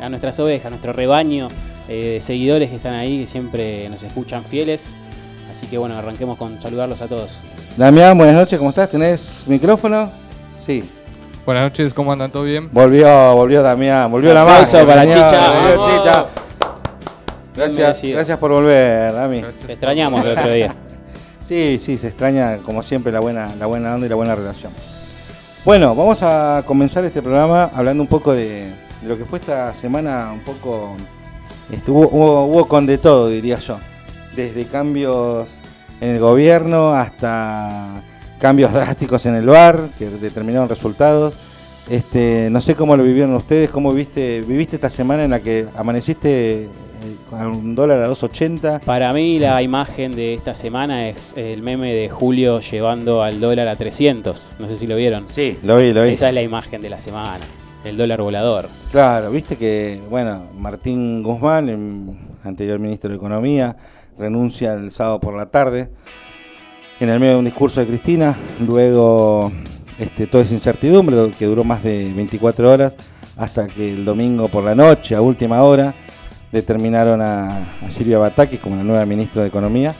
a nuestras ovejas, a nuestro rebaño eh, de seguidores que están ahí, que siempre nos escuchan fieles. Así que bueno, arranquemos con saludarlos a todos. Damián, buenas noches, ¿cómo estás? ¿Tenés micrófono? Sí. Buenas noches, ¿cómo andan? ¿Todo bien? Volvió, volvió Damián, volvió Un la magia, para señor, Chicha, volvió vamos. Chicha. Gracias, gracias por volver, Dami. Gracias. Te extrañamos el otro día. Sí, sí, se extraña como siempre la buena, la buena onda y la buena relación. Bueno, vamos a comenzar este programa hablando un poco de, de lo que fue esta semana, un poco, estuvo, hubo, hubo con de todo, diría yo. Desde cambios en el gobierno hasta cambios drásticos en el bar que determinaron resultados. Este, no sé cómo lo vivieron ustedes, cómo viste, viviste esta semana en la que amaneciste eh, con un dólar a 2.80. Para mí la imagen de esta semana es el meme de Julio llevando al dólar a 300. No sé si lo vieron. Sí, lo vi, lo vi. Esa es la imagen de la semana. El dólar volador. Claro, viste que, bueno, Martín Guzmán, anterior ministro de Economía, renuncia el sábado por la tarde en el medio de un discurso de Cristina. Luego, este, toda esa incertidumbre que duró más de 24 horas hasta que el domingo por la noche, a última hora, determinaron a, Silvia Batakis como la nueva ministra de Economía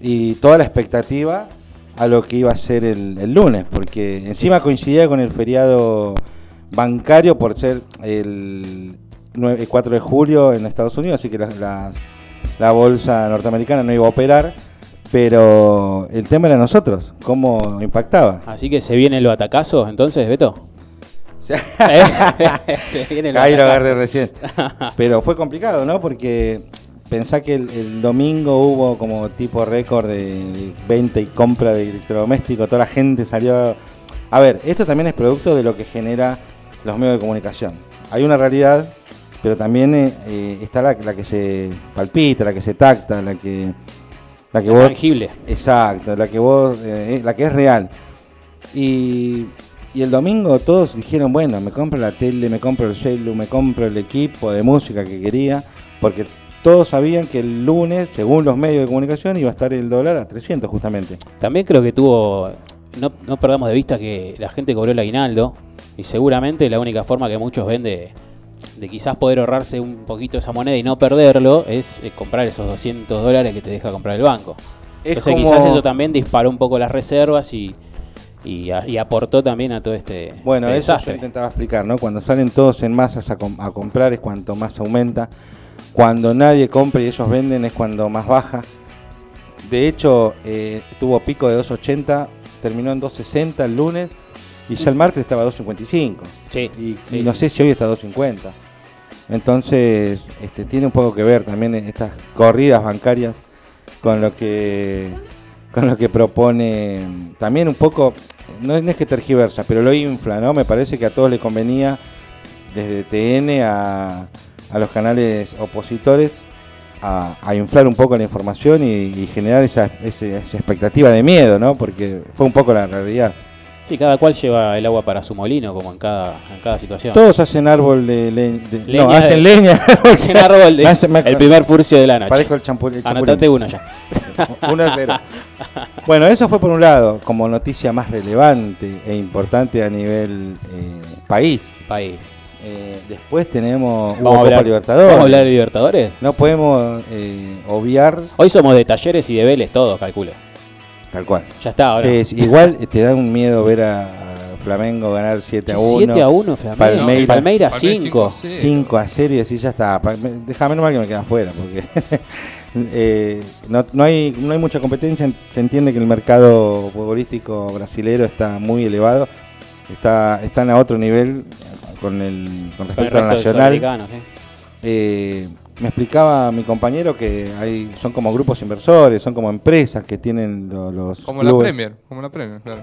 y toda la expectativa a lo que iba a ser el lunes, porque encima coincidía con el feriado bancario por ser el 9 el 4 de julio en Estados Unidos, así que la, la- la bolsa norteamericana no iba a operar, pero el tema era nosotros, cómo impactaba. Así que se viene el batacazo, entonces, Beto. Sea, se Ahí lo agarré recién. Pero fue complicado, ¿no? Porque pensá que el, el domingo hubo como tipo récord de venta y compra de electrodomésticos, toda la gente salió... A ver, esto también es producto de lo que genera los medios de comunicación. Hay una realidad, pero también eh, eh, está la, la que se palpita, la que se tacta, la que... La que Es vos, tangible. Exacto, la que vos, eh, la que es real. Y, y el domingo todos dijeron, bueno, me compro la tele, me compro el celu, me compro el equipo de música que quería, porque todos sabían que el lunes, según los medios de comunicación, iba a estar el dólar a 300 justamente. También creo que tuvo. No, no perdamos de vista que la gente cobró el aguinaldo. Y seguramente la única forma que muchos ven de, de quizás poder ahorrarse un poquito esa moneda y no perderlo es eh, comprar esos 200 dólares que te deja comprar el banco. Es Entonces como- quizás eso también disparó un poco las reservas y, y, a- y aportó también a todo este, Bueno, este eso yo desastre. intentaba explicar, ¿no? Cuando salen todos en masas a, com- a comprar es cuanto más aumenta. Cuando nadie compra y ellos venden es cuando más baja. De hecho, eh, tuvo pico de 2.80, terminó en 2.60 el lunes y ya el martes estaba a 2.55. Sí, Y, sí, y no sí. sé si hoy está a 2.50. Entonces, este, tiene un poco que ver también estas corridas bancarias con lo que con lo que propone también un poco no es, que tergiversa, pero lo infla, ¿no? Me parece que a todos les convenía desde TN a, a los canales opositores a, a inflar un poco la información y, y generar esa, ese- esa expectativa de miedo, ¿no? Porque fue un poco la realidad. Sí, cada cual lleva el agua para su molino, como en cada, en cada situación. Todos hacen árbol de leña. Leña no, de- hacen leña. Hacen árbol de- me- el primer furcio de la noche. Parezco el champú. Anotate uno ya. 1 a 0. Bueno, eso fue por un lado, como noticia más relevante e importante a nivel eh, país. País. Eh, después tenemos hubo Vamos a, Copa hablar, Libertadores. ¿Vamos a hablar de Libertadores? No podemos eh, obviar Hoy somos de talleres y de Vélez todos, calculo. Tal cual. Ya está, ahora. Sí, sí, igual te da un miedo ver a, a Flamengo ganar 7 a 1. 7 a 1, Flamengo. Palmeiras. Palmeiras Palmeiras 5. 5, 5 a 0 y decís ya está. Déjame nomás que me queda afuera porque eh, no, no hay, no hay mucha competencia. Se entiende que el mercado futbolístico brasilero está muy elevado. Está, están a otro nivel con, el, con Con el respecto al nacional. Eh, me explicaba mi compañero que hay, son como grupos inversores, son como empresas que tienen lo- los Como la Premier, como la Premier, claro.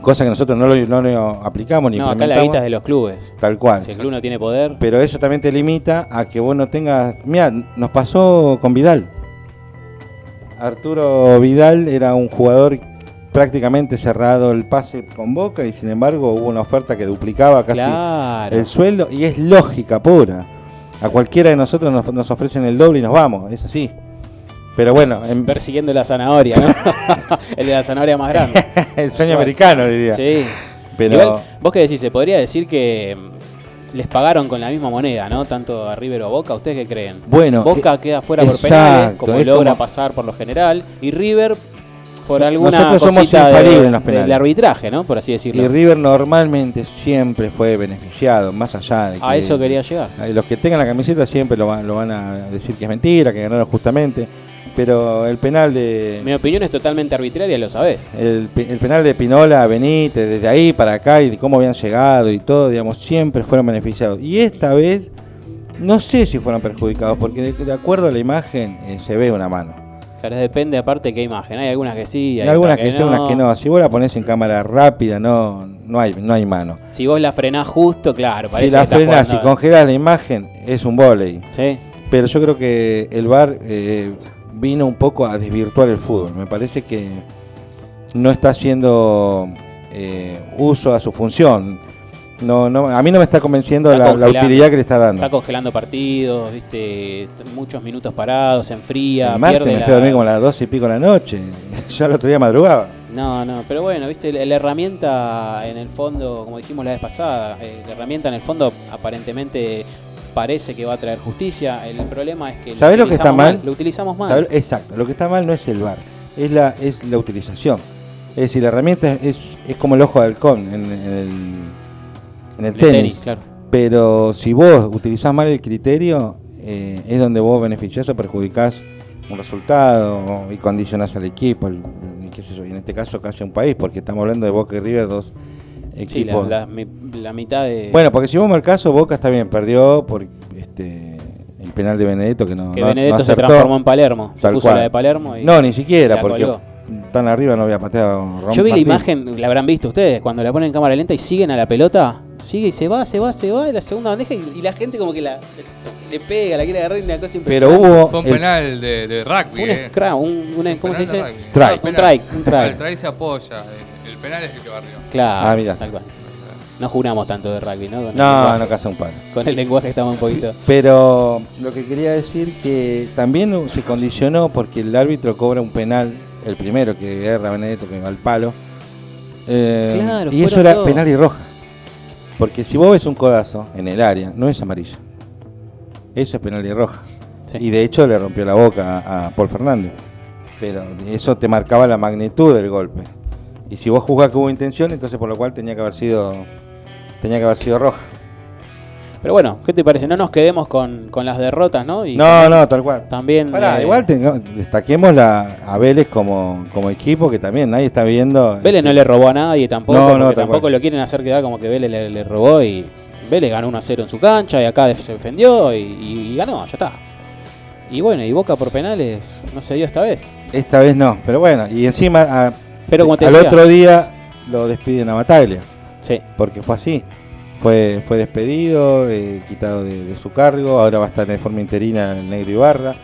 cosa que nosotros no lo, no lo aplicamos ni No, acá la guita es de los clubes. Tal cual. Si el club no tiene poder, Pero eso también te limita a que vos no tengas. Mira, nos pasó con Vidal. Arturo Vidal era un jugador prácticamente cerrado el pase con Boca y sin embargo hubo una oferta que duplicaba casi claro. el sueldo y es lógica pura. A cualquiera de nosotros nos, nos ofrecen el doble y nos vamos, es así. Pero bueno, en, Persiguiendo la zanahoria, ¿no? el de la zanahoria más grande. el sueño americano diría. Sí. Pero Igual, vos qué decís, se podría decir que mm, les pagaron con la misma moneda, ¿no? Tanto a River o a Boca, ¿ustedes qué creen? Bueno, Boca eh, queda fuera por penales, como logra como- pasar por lo general, y River por alguna Nosotros somos de- infalibles en los penales. del arbitraje, ¿no? Por así decirlo. Y River normalmente siempre fue beneficiado, más allá de que... a eso quería llegar. Los que tengan la camiseta siempre lo van, lo van a decir que es mentira, que ganaron justamente. Pero el penal de Mi opinión es totalmente arbitraria, lo sabés. el, pe- el penal de Pinola, Benítez, desde ahí para acá y de cómo habían llegado y todo, digamos, siempre fueron beneficiados. Y esta vez no sé si fueron perjudicados, porque de, de acuerdo a la imagen eh, se ve una mano. Claro, depende aparte de qué imagen. Hay algunas que sí, Hay hay algunas que sí, unas que no. Si vos la pones en cámara rápida, no, no hay, no hay mano. Si vos la frenás justo, claro, parece Si la que frenás y jugando- congelás la imagen, es un volei. Sí, Pero yo creo que el VAR eh, vino un poco a desvirtuar el fútbol. Me parece que no está haciendo eh, uso a su función. No, no, a mí no me está convenciendo Está la, utilidad que le está dando. está congelando partidos, viste, muchos minutos parados, se enfría, el martes me la... fui a dormir como a las 12 y pico de la noche. ya el otro día madrugaba. No, no, pero bueno, viste, la, la herramienta en el fondo, como dijimos la vez pasada, eh, la herramienta en el fondo aparentemente parece que va a traer justicia. El problema es que ¿Sabés lo que está mal? Lo utilizamos mal. Exacto, lo que está mal no es el VAR, es la, es la utilización. Es decir, la herramienta es, es como el ojo de halcón en, en el, en el En el tenis. claro. Pero si vos utilizás mal el criterio, eh, es donde vos beneficiás o perjudicás un resultado y condicionás al equipo, el- qué sé yo, y en este caso casi a un país, porque estamos hablando de Boca y River, dos Sí, la, equipos. la- mi- la mitad de... Bueno, porque si vamos al caso, Boca está bien, perdió por este el penal de Benedetto que no, que no- no Benedetto se transformó en Palermo. Se puso cual. la de Palermo y... No, ni siquiera, porque colgó. Tan arriba no había pateado Ron Yo vi la imagen, la habrán visto ustedes, cuando la ponen en cámara lenta y siguen a la pelota, sigue y se va, se va, se va, y la segunda bandeja y, y la gente como que la le pega, la quiere agarrar y una cosa Pero impresionante. hubo Fue un el- penal de, de rugby. Fue un eh. scrum, un, ¿cómo se dice? Strike. Un strike, un strike. El strike se apoya. El, el penal es el que barrió. Claro, Ah, mirá. tal cual. No juramos tanto de rugby, ¿no? Con No, no casa un palo. Con el lenguaje estamos un poquito... Pero lo que quería decir que también se condicionó porque el árbitro cobra un penal, el primero que erra Benedetto que va al palo. eh, Claro, y eso era penal y roja. Porque si vos ves un codazo en el área, no es amarillo. Eso es penal y roja. Sí. Y de hecho le rompió la boca a, a Paul Fernández. Pero eso te marcaba la magnitud del golpe. Y si vos juzgás que hubo intención, entonces por lo cual tenía que haber sido tenía que haber sido roja. Pero bueno, ¿qué te parece? No nos quedemos con, con las derrotas, ¿no? Y No, no, tal cual. También... Pará, eh, igual destaquemos la, a Vélez como, como equipo que también nadie está viendo. Vélez no le robó a nadie tampoco, No, no, tampoco cual. lo quieren hacer quedar como que Vélez le, le robó y Vélez ganó 1 a 0 en su cancha y acá se defendió y, y- y ganó, ya está. Y bueno, y Boca por penales no se dio esta vez. Esta vez no, pero bueno, y encima a- Pero como te al decía, otro día lo despiden a Bataglia, sí, porque fue así. Fue, fue despedido, eh, quitado de, de su cargo, ahora va a estar de forma interina el Negro Ibarra.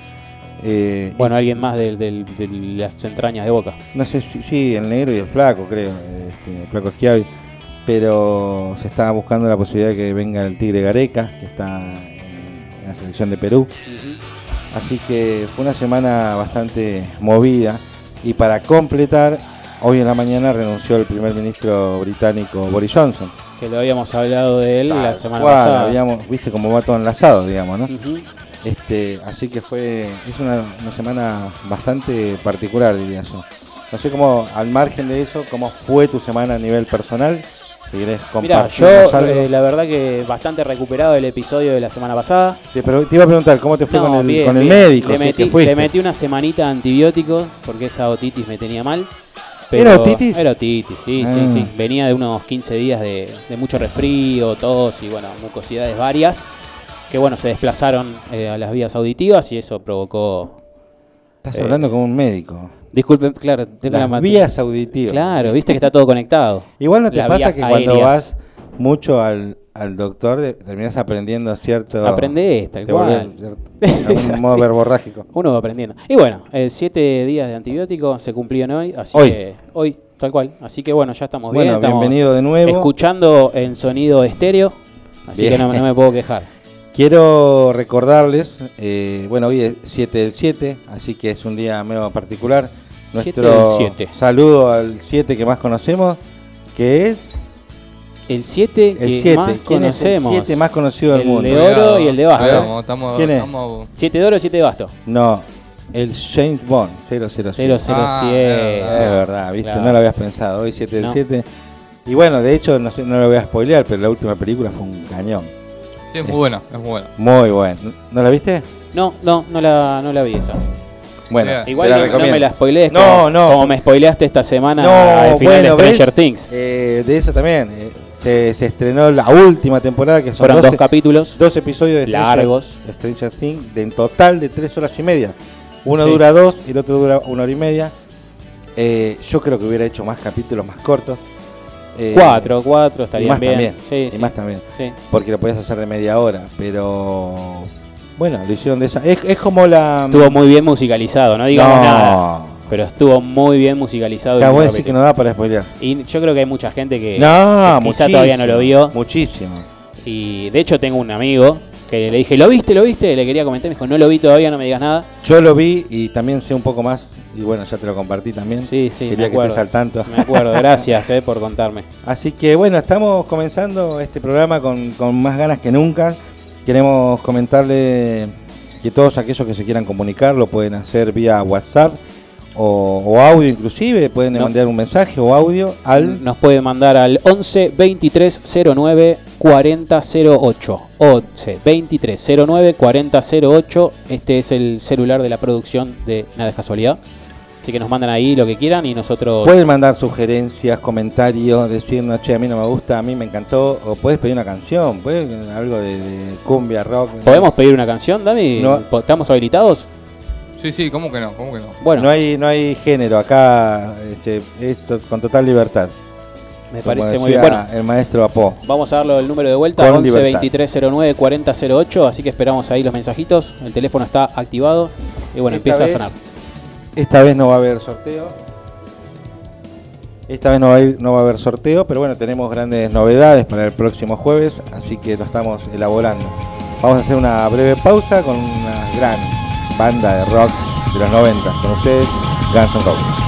Eh, bueno, alguien más del- del- de, las entrañas de Boca. No sé si sí, el negro y el flaco, creo, este, el flaco Schiavi. Pero se está buscando la posibilidad de que venga el Tigre Gareca, que está en, en la selección de Perú. Así que fue una semana bastante movida. Y para completar, hoy en la mañana renunció el primer ministro británico Boris Johnson. Que lo habíamos hablado de él la semana cual, pasada. habíamos- viste cómo va todo enlazado, digamos, ¿no? Ujú. Este, así que fue es una, una semana bastante particular, diría yo. No sé cómo, al margen de eso, cómo fue tu semana a nivel personal. Si querés compartirnos yo algo. eh, la verdad que bastante recuperado del episodio de la semana pasada. te, pero te iba a preguntar, ¿cómo te fue No, con, el, bien, con el médico? Le si metí, le metí una semanita de antibióticos porque esa otitis me tenía mal. ¿Era otitis? Era otitis, sí, sí, Ah. sí. Venía de unos 15 días de, de mucho resfrío, tos y bueno, mucosidades varias que bueno, se desplazaron eh, a las vías auditivas y eso provocó... Estás eh, hablando con un médico. Disculpen, claro, tengo Las la vías auditivas. Claro, viste que está todo conectado. Igual no te pasa que cuando aéreas. vas mucho al, al doctor terminas aprendiendo cierto... Aprendés, tal te cual. volvés algún modo así. verborrágico. Uno va aprendiendo. Y bueno, eh, siete días de antibiótico se cumplieron hoy, así Hoy. que hoy, tal cual. Así que bueno, ya estamos bien. Estamos bienvenido de nuevo. escuchando en sonido estéreo, así Bien. que no, no me puedo quejar. Quiero recordarles, eh, bueno, hoy es 7 del 7, así que es un día medio particular. 7 Nuestro del 7. saludo al 7 que más conocemos, que es el 7 El que 7. más ¿Quién es el conocemos. 7 más conocido del El mundo? de oro Cuidado, y el de basto. cuidado, estamos, ¿Quién es? estamos- 7 de oro, 7 de basto. No, el James Bond, 007. 007. Ah, Es verdad. verdad, ¿viste? Claro. No lo habías pensado. Hoy 7 del No. 7. Y bueno, de hecho, no, sé, no lo voy a spoilear, pero la última película fue un cañón. Sí, es muy buena, es muy buena. Muy bueno. ¿No la viste? No, no, no la, no la vi esa. Bueno, te Igual la no, no me la spoilees. No, como, no. Como me spoileaste esta semana No, al final bueno, de Stranger ¿ves? Things. Eh, de eso también. eh, se, se estrenó la última temporada, que son Fueron 12, dos capítulos. dos episodios de largos. Stranger Things, de en total de tres horas y media. Uno Sí. dura dos y el otro dura una hora y media. Eh, yo creo que hubiera hecho más capítulos más cortos. Eh, Cuatro, cuatro, y más bien. también. Sí, y sí, más también. sí. Porque lo podías hacer de media hora. Pero bueno, lo hicieron de esa. Es, es como la. Estuvo muy bien musicalizado, no digamos no. nada. Pero estuvo muy bien musicalizado. Acabo de decir que no da para spoilear. Y yo creo que hay mucha gente que No, que quizá todavía no lo vio. Muchísimo. Y de hecho tengo un amigo que le dije, ¿lo viste? ¿Lo viste? Le quería comentar, me dijo, no lo vi todavía, no me digas nada. Yo lo vi y también sé un poco más. Y bueno, ya te lo compartí también. Sí, sí, Quería me que acuerdo. estés al tanto. Me acuerdo, gracias eh, por contarme. Así que bueno, estamos comenzando este programa con, con más ganas que nunca. Queremos comentarle que todos aquellos que se quieran comunicar lo pueden hacer vía WhatsApp o, o audio inclusive. Pueden No. mandar un mensaje o audio al... Nos puede mandar al 11 23 09 40 08. 11 23 09 40 08. Este es el celular de la producción de Nada es Casualidad. Así que nos mandan ahí lo que quieran y nosotros... Pueden mandar sugerencias, comentarios, decirnos, che, a mí no me gusta, a mí me encantó. O puedes pedir una canción, puedes algo de, de cumbia, rock. ¿Podemos pedir una canción, Dami? No. ¿Estamos habilitados? Sí, sí, ¿cómo que no? ¿Cómo que no? Bueno, No hay, no hay género, acá este, es to- con total libertad. me Como parece muy decía bien. Bueno, el maestro Apó. Vamos a darle el número de vuelta, Con 11 libertad. 23 09 40 08, así que esperamos ahí los mensajitos, el teléfono está activado y bueno, Esta empieza vez- a sonar. Esta vez no va a haber sorteo. Esta vez no va, a ir- no va a haber sorteo, pero bueno, tenemos grandes novedades para el próximo jueves, así que lo estamos elaborando. Vamos a hacer una breve pausa con una gran banda de rock de los 90. Con ustedes, Guns N' Roses.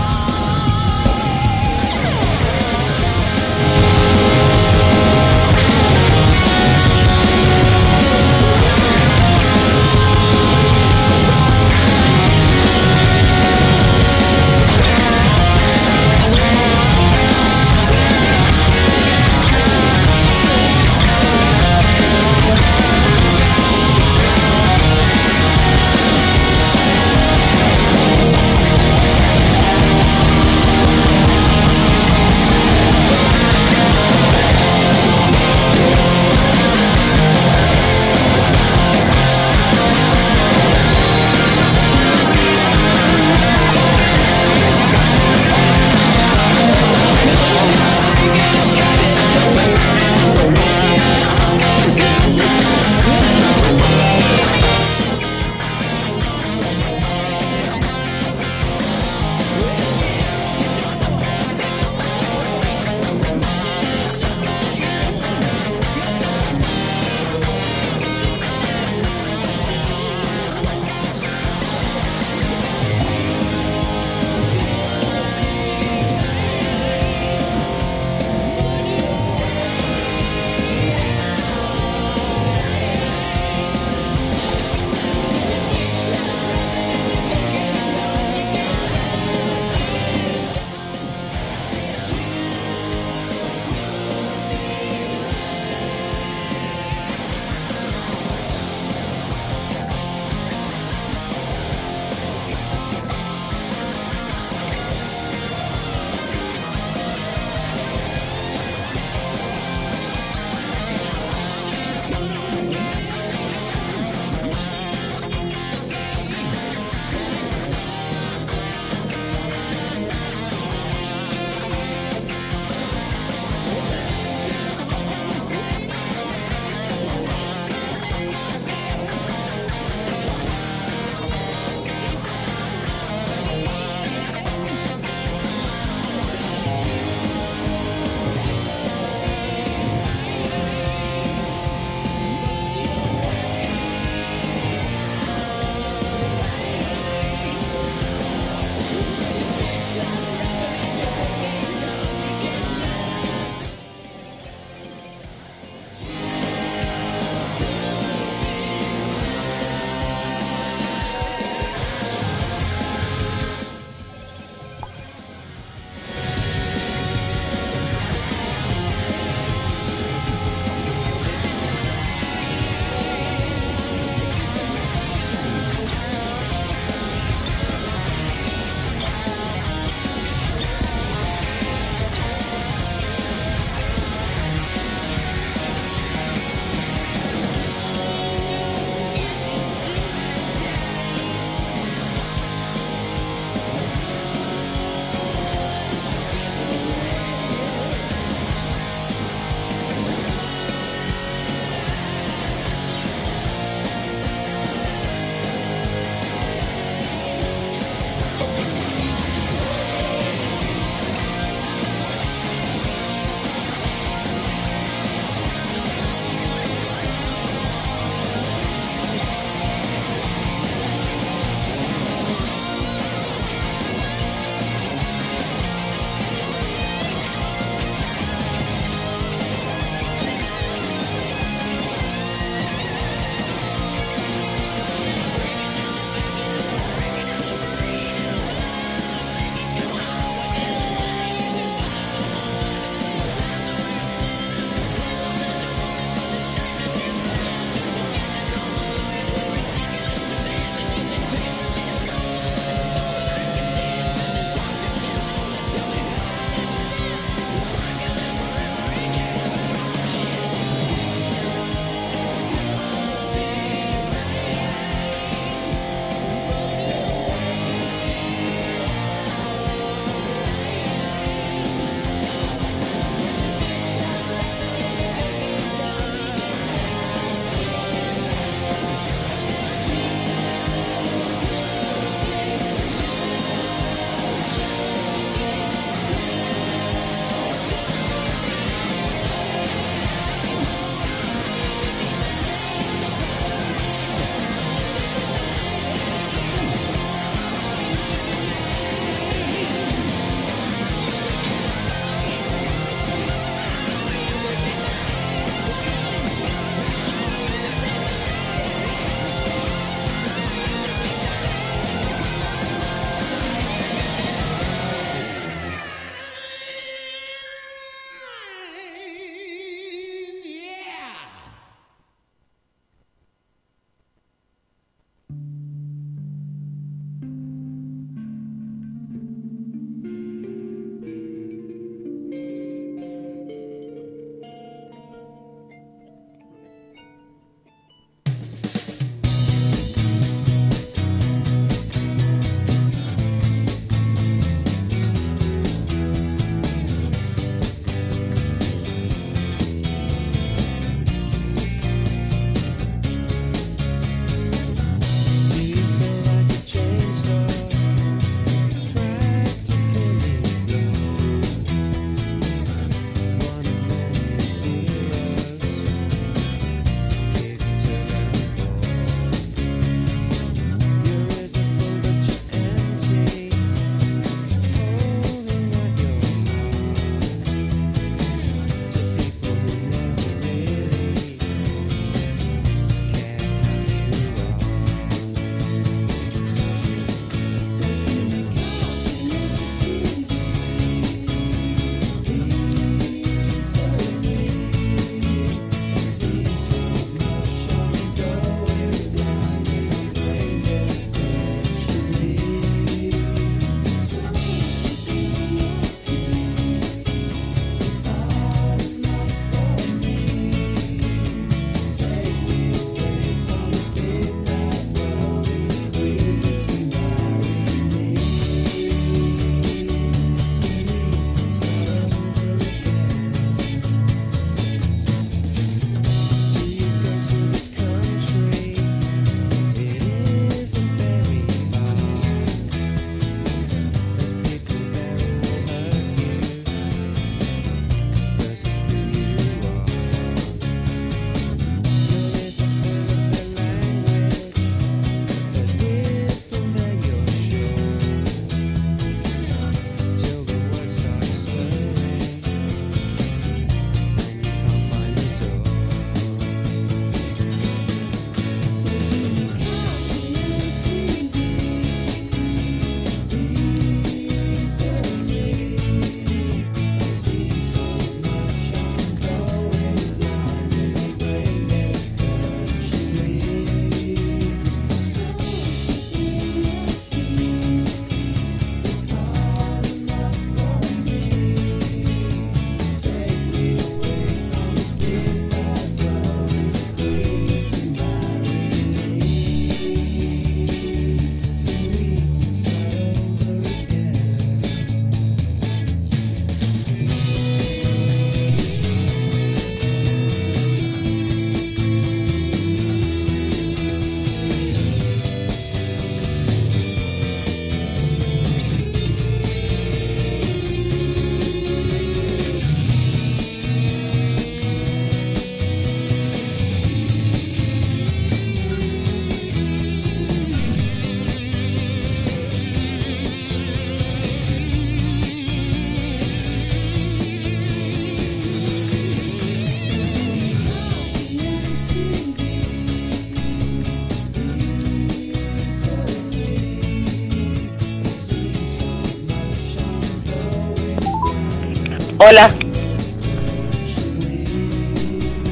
Hola.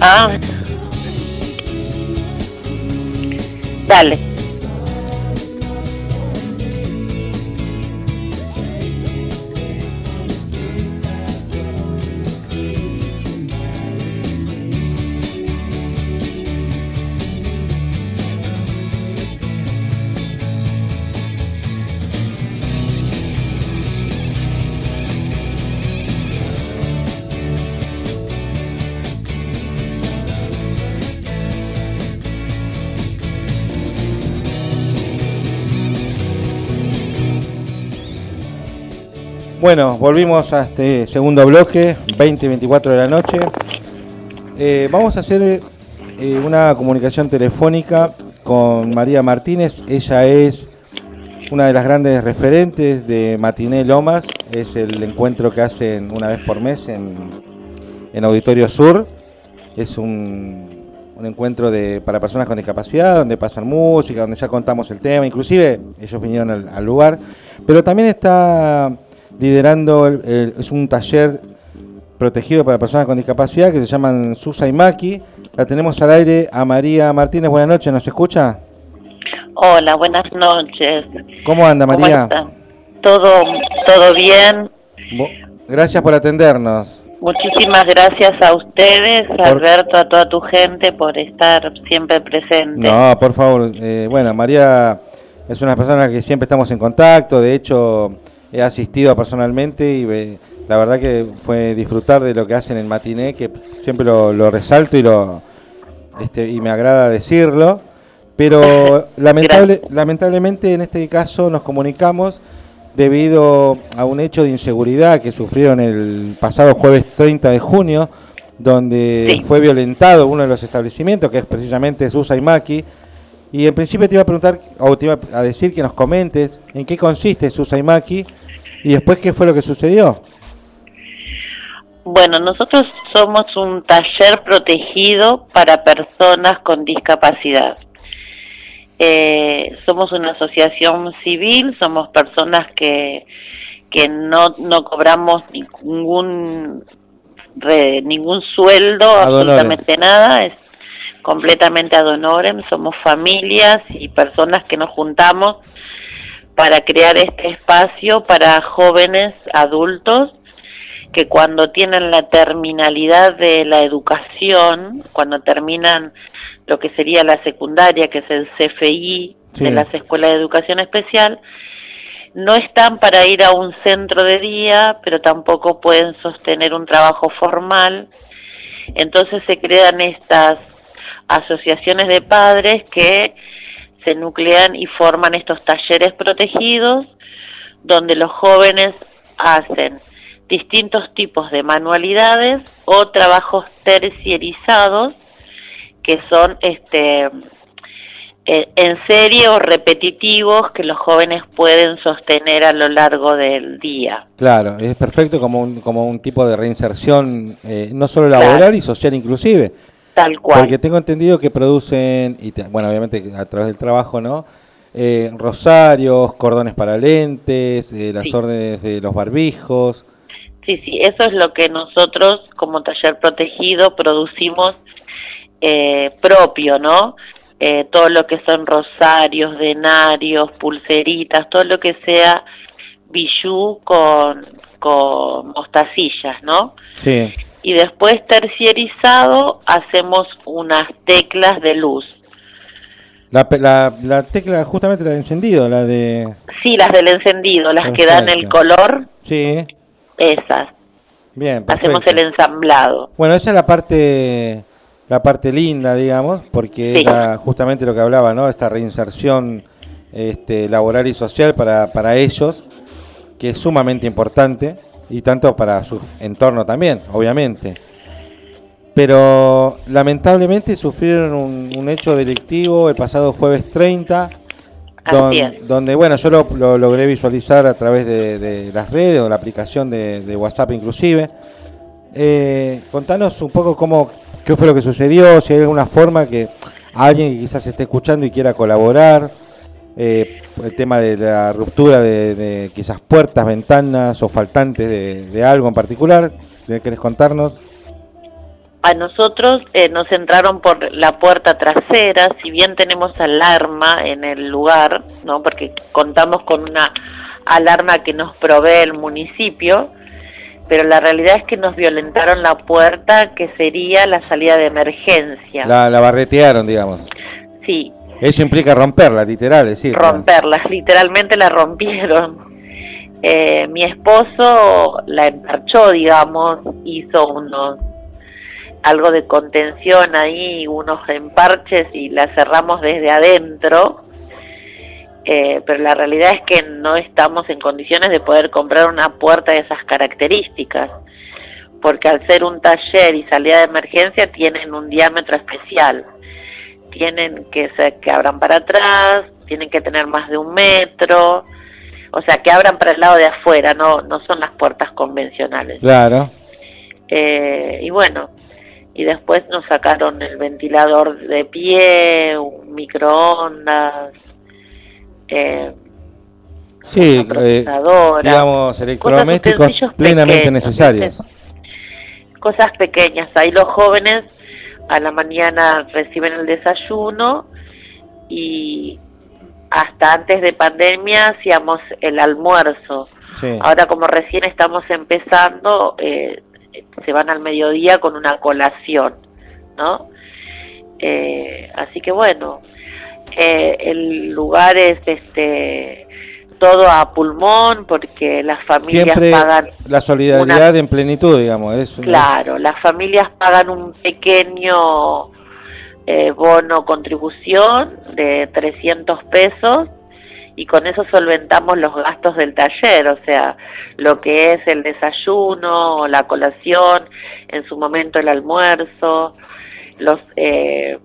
Ah. Dale. Bueno, volvimos a este segundo bloque, 20-24 de la noche. Eh, vamos a hacer eh, una comunicación telefónica con María Martínez. Ella es una de las grandes referentes de Matiné Lomas. Es el encuentro que hacen una vez por mes en, en Auditorio Sur. Es un, un encuentro de, para personas con discapacidad, donde pasan música, donde ya contamos el tema. Inclusive ellos vinieron al lugar. Pero también está liderando, el- el- es un taller protegido para personas con discapacidad que se llaman Susa y Maki. La tenemos al aire a María Martínez. Buenas noches, ¿nos escucha? Hola, buenas noches. ¿Cómo anda, ¿Cómo María? están? Todo, todo bien. Gracias por atendernos. Muchísimas gracias a ustedes, Alberto, a toda tu gente por estar siempre presente. No, por favor. eh, bueno, María es una persona que siempre estamos en contacto. De hecho, he asistido personalmente y la verdad que fue disfrutar de lo que hacen en Matiné, que siempre lo, lo resalto y lo este, y me agrada decirlo. Pero lamentable, lamentablemente en este caso nos comunicamos debido a un hecho de inseguridad que sufrieron el pasado jueves 30 de junio, donde Sí. fue violentado uno de los establecimientos, que es precisamente Susa y Maki. Y en principio te iba a preguntar, o te iba a decir que nos comentes en qué consiste Susa y después qué fue lo que sucedió. Bueno, nosotros somos un taller protegido para personas con discapacidad. Eh, somos una asociación civil, somos personas que, que no, no cobramos ningún re- ningún sueldo, absolutamente nada, es completamente ad honorem, somos familias y personas que nos juntamos para crear este espacio para jóvenes adultos que cuando tienen la terminalidad de la educación, cuando terminan lo que sería la secundaria, que es el CFI Sí. de las escuelas de educación especial, no están para ir a un centro de día, pero tampoco pueden sostener un trabajo formal. Entonces se crean estas asociaciones de padres que se nuclean y forman estos talleres protegidos donde los jóvenes hacen distintos tipos de manualidades o trabajos terciarizados que son este eh, en serie o repetitivos que los jóvenes pueden sostener a lo largo del día. Claro, es perfecto como un, como un tipo de reinserción, eh, no solo Claro. laboral y social inclusive. Tal cual. Porque tengo entendido que producen, y te- bueno, obviamente a través del trabajo, ¿no? Eh, rosarios, cordones para lentes, eh, las Sí. órdenes de los barbijos. Sí, sí, eso es lo que nosotros como taller protegido producimos eh, propio, ¿no? Eh, todo lo que son rosarios, denarios, pulseritas, todo lo que sea bijú con, con mostacillas, ¿no? Sí, Y después terciarizado hacemos unas teclas de luz. la, pe- la, la tecla, justamente la de encendido, la de... Sí, las del encendido, las que dan el color, Sí, esas. bien, perfecto. Hacemos el ensamblado. Bueno, esa es la parte la parte linda, digamos, porque Sí. era justamente lo que hablaba, ¿no? Esta reinserción este, laboral y social para, para ellos, que es sumamente importante, y tanto para su entorno también, obviamente. Pero lamentablemente sufrieron un, un hecho delictivo el pasado jueves 30, don- donde, bueno, yo lo, lo logré visualizar a través de, de las redes o la aplicación de, de WhatsApp inclusive. Eh, contanos un poco cómo, qué fue lo que sucedió, si hay alguna forma que alguien que quizás esté escuchando y quiera colaborar, eh, el tema de la ruptura de, de quizás puertas, ventanas o faltantes de, de algo en particular, ¿Querés contarnos? A nosotros eh, nos entraron por la puerta trasera, si bien tenemos alarma en el lugar, ¿no? porque contamos con una alarma que nos provee el municipio, pero la realidad es que nos violentaron la puerta que sería la salida de emergencia. La, la barretearon, digamos. Sí. Eso implica romperla, literal, es decir. Romperla, literalmente la rompieron. Eh, mi esposo la emparchó, digamos, hizo unos algo de contención ahí, unos emparches y la cerramos desde adentro. Eh, pero la realidad es que no estamos en condiciones de poder comprar una puerta de esas características, porque al ser un taller y salida de emergencia tienen un diámetro especial, tienen que ser que abran para atrás, tienen que tener más de un metro, o sea, que abran para el lado de afuera, no, no son las puertas convencionales. Claro. Eh, y bueno, y después nos sacaron el ventilador de pie, un microondas, eh, sí, eh, digamos, electrodomésticos plenamente necesarios. Cosas pequeñas, ahí los jóvenes a la mañana reciben el desayuno y hasta antes de pandemia hacíamos el almuerzo. Ahora como recién estamos empezando, eh, se van al mediodía con una colación, ¿no? Eh, así que bueno, eh, el lugar es este todo a pulmón porque las familias pagan la solidaridad en plenitud digamos es claro las familias pagan un pequeño eh, bono contribución de 300 pesos y con eso solventamos los gastos del taller, o sea, lo que es el desayuno, la colación, en su momento el almuerzo, los eh,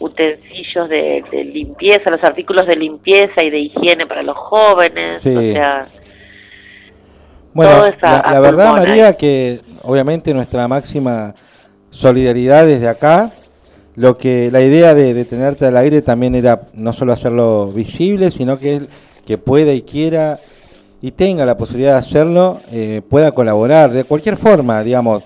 utensilios de, limpieza, los artículos de limpieza y de higiene para los jóvenes, o sea... Bueno, la verdad, María, que obviamente nuestra máxima solidaridad desde acá. Lo que la idea de, tenerte al aire también era no solo hacerlo visible, sino que él que pueda y quiera y tenga la posibilidad de hacerlo, eh, pueda colaborar de cualquier forma, digamos.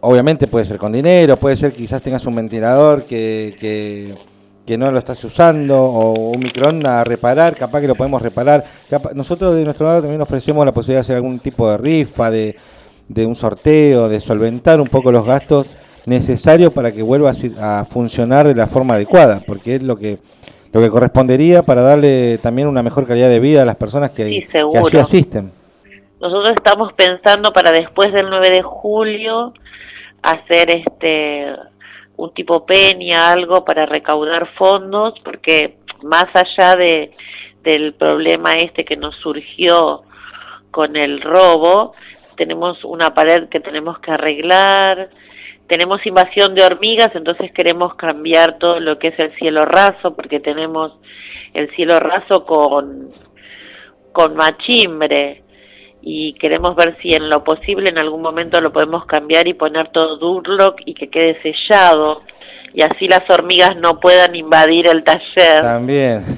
Obviamente puede ser con dinero, puede ser quizás tengas un ventilador que, que, no lo estás usando o un microondas a reparar, capaz que lo podemos reparar. nosotros de nuestro lado también ofrecemos la posibilidad de hacer algún tipo de rifa, de, de un sorteo, de solventar un poco los gastos necesario para que vuelva a, funcionar de la forma adecuada, porque es lo que lo que correspondería para darle también una mejor calidad de vida a las personas que, allí asisten. Nosotros estamos pensando para después del 9 de julio hacer este un tipo peña, algo para recaudar fondos, porque más allá de del problema este que nos surgió con el robo, tenemos una pared que tenemos que arreglar, tenemos invasión de hormigas, entonces queremos cambiar todo lo que es el cielo raso, porque tenemos el cielo raso con, con machimbre y queremos ver si en lo posible en algún momento lo podemos cambiar y poner todo Durlock y que quede sellado y así las hormigas no puedan invadir el taller. También.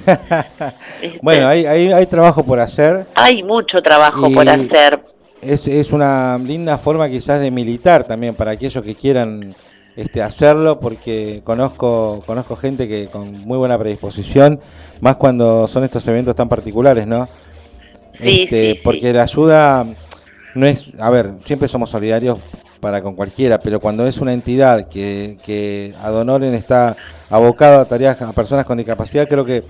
Este, bueno, hay, hay, hay, trabajo por hacer. Hay mucho trabajo por hacer es, es una linda forma quizás de militar también para aquellos que quieran este, hacerlo, porque conozco, conozco gente que con muy buena predisposición, más cuando son estos eventos tan particulares, ¿no? Este, porque la ayuda no es, a ver, siempre somos solidarios para con cualquiera, pero cuando es una entidad que, que ad honorem está abocado a tareas a personas con discapacidad, creo que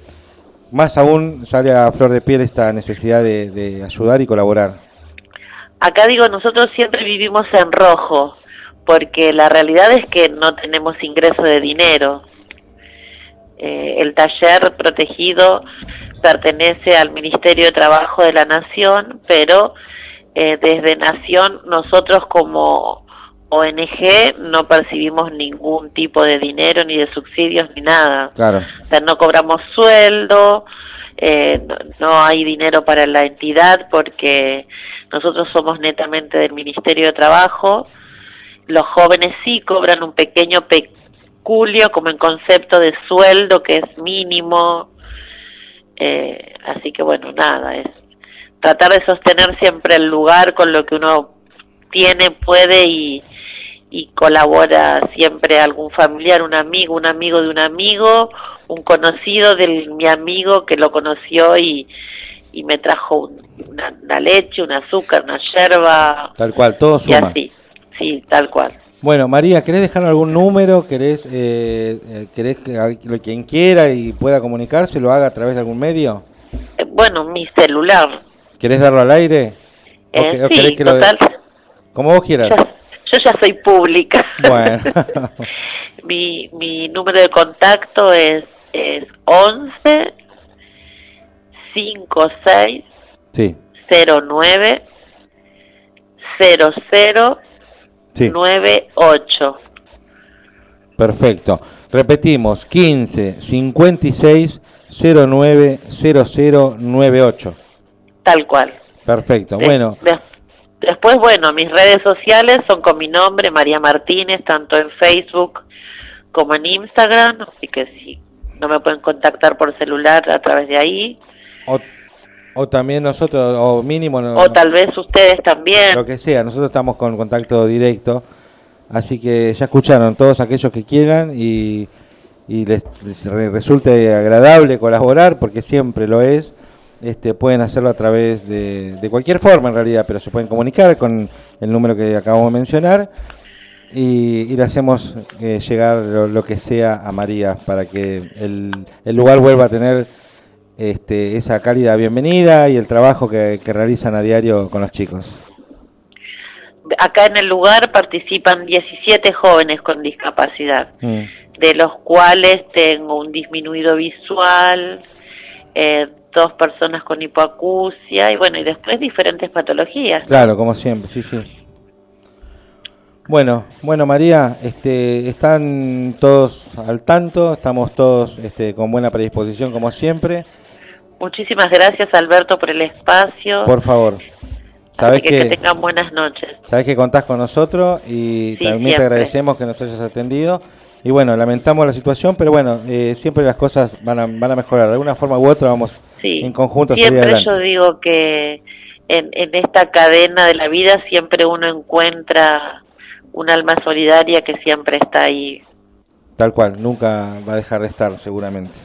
más aún sale a flor de piel esta necesidad de ayudar y colaborar. Acá digo, nosotros siempre vivimos en rojo, porque la realidad es que no tenemos ingreso de dinero. Eh, el taller protegido pertenece al Ministerio de Trabajo de la Nación, pero eh, desde Nación nosotros como ONG no percibimos ningún tipo de dinero ni de subsidios ni nada. Claro. O sea, no cobramos sueldo, eh, no, hay dinero para la entidad porque nosotros somos netamente del Ministerio de Trabajo. Los jóvenes sí cobran un pequeño peculio como en concepto de sueldo que es mínimo. Eh, así que bueno, nada, es tratar de sostener siempre el lugar con lo que uno tiene, puede y, y colabora siempre algún familiar, un amigo, un amigo de un amigo, un conocido de mi amigo que lo conoció y, y me trajo una, leche, un azúcar, una yerba. Tal cual, todo suma. Y así, sí, tal cual. Bueno, María, ¿querés dejar algún número? ¿Querés, eh, eh querés que quien quiera y pueda comunicarse lo haga a través de algún medio? Eh, bueno, mi celular. ¿Querés darlo al aire? Eh, sí, total. Como vos quieras. yo ya soy pública. Bueno. mi, mi número de contacto es, es 11 56 sí. 09 00 sí. 98. Perfecto. Repetimos, 15 56 09 00 98. Tal cual. Perfecto. bueno. después, bueno, mis redes sociales son con mi nombre, María Martínez, tanto en Facebook como en Instagram, así que si no me pueden contactar por celular a través de ahí. O, también nosotros, o mínimo... o tal vez ustedes también. Lo que sea, nosotros estamos con contacto directo, así que ya escucharon todos aquellos que quieran y, les, resulte agradable colaborar, porque siempre lo es. Este, pueden hacerlo a través de, de cualquier forma en realidad, pero se pueden comunicar con el número que acabamos de mencionar y, le hacemos eh, llegar lo, que sea a María para que el, el lugar vuelva a tener este, esa cálida bienvenida y el trabajo que, realizan a diario con los chicos. Acá en el lugar participan 17 jóvenes con discapacidad, mm. de los cuales tengo un disminuido visual, eh, dos personas con hipoacusia y bueno, y después diferentes patologías. Claro, como siempre, sí, sí. Bueno, bueno María, este, están todos al tanto, estamos todos este, con buena predisposición como siempre. Muchísimas gracias Alberto por el espacio. Por favor. Sabes que, tengan buenas noches. Sabes que contás con nosotros y también te agradecemos que nos hayas atendido. Y bueno, lamentamos la situación, pero bueno, eh, siempre las cosas van a, van a mejorar. De alguna forma u otra vamos en conjunto a siempre yo digo que en, en esta cadena de la vida siempre uno encuentra un alma solidaria que siempre está ahí. Tal cual, nunca va a dejar de estar seguramente.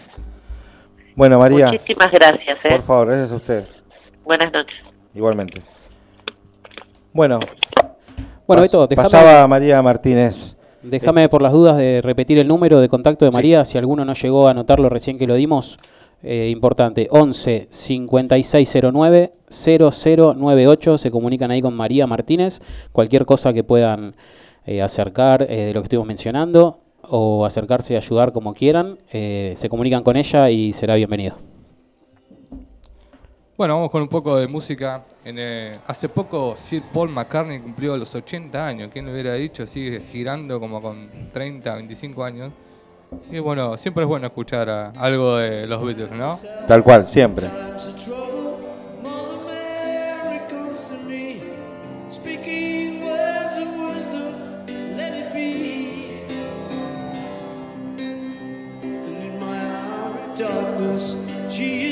Bueno, María. Muchísimas gracias. ¿eh? Por favor, gracias a usted. Buenas noches. Igualmente. Bueno. Bueno, esto, pasaba María Martínez. Déjame por las dudas de repetir el número de contacto de María, si alguno no llegó a anotarlo recién que lo dimos. Eh, importante, 11 5609 0098, se comunican ahí con María Martínez, cualquier cosa que puedan eh, acercar eh, de lo que estuvimos mencionando, o acercarse a ayudar como quieran, eh, se comunican con ella y será bienvenido. Bueno, vamos con un poco de música. Eh, hace poco Sir Paul McCartney cumplió los 80 años. ¿Quién lo hubiera dicho? Sigue girando como con 30, 25 años. Y bueno, siempre es bueno escuchar algo de los Beatles, ¿no? Tal cual, siempre. olhos te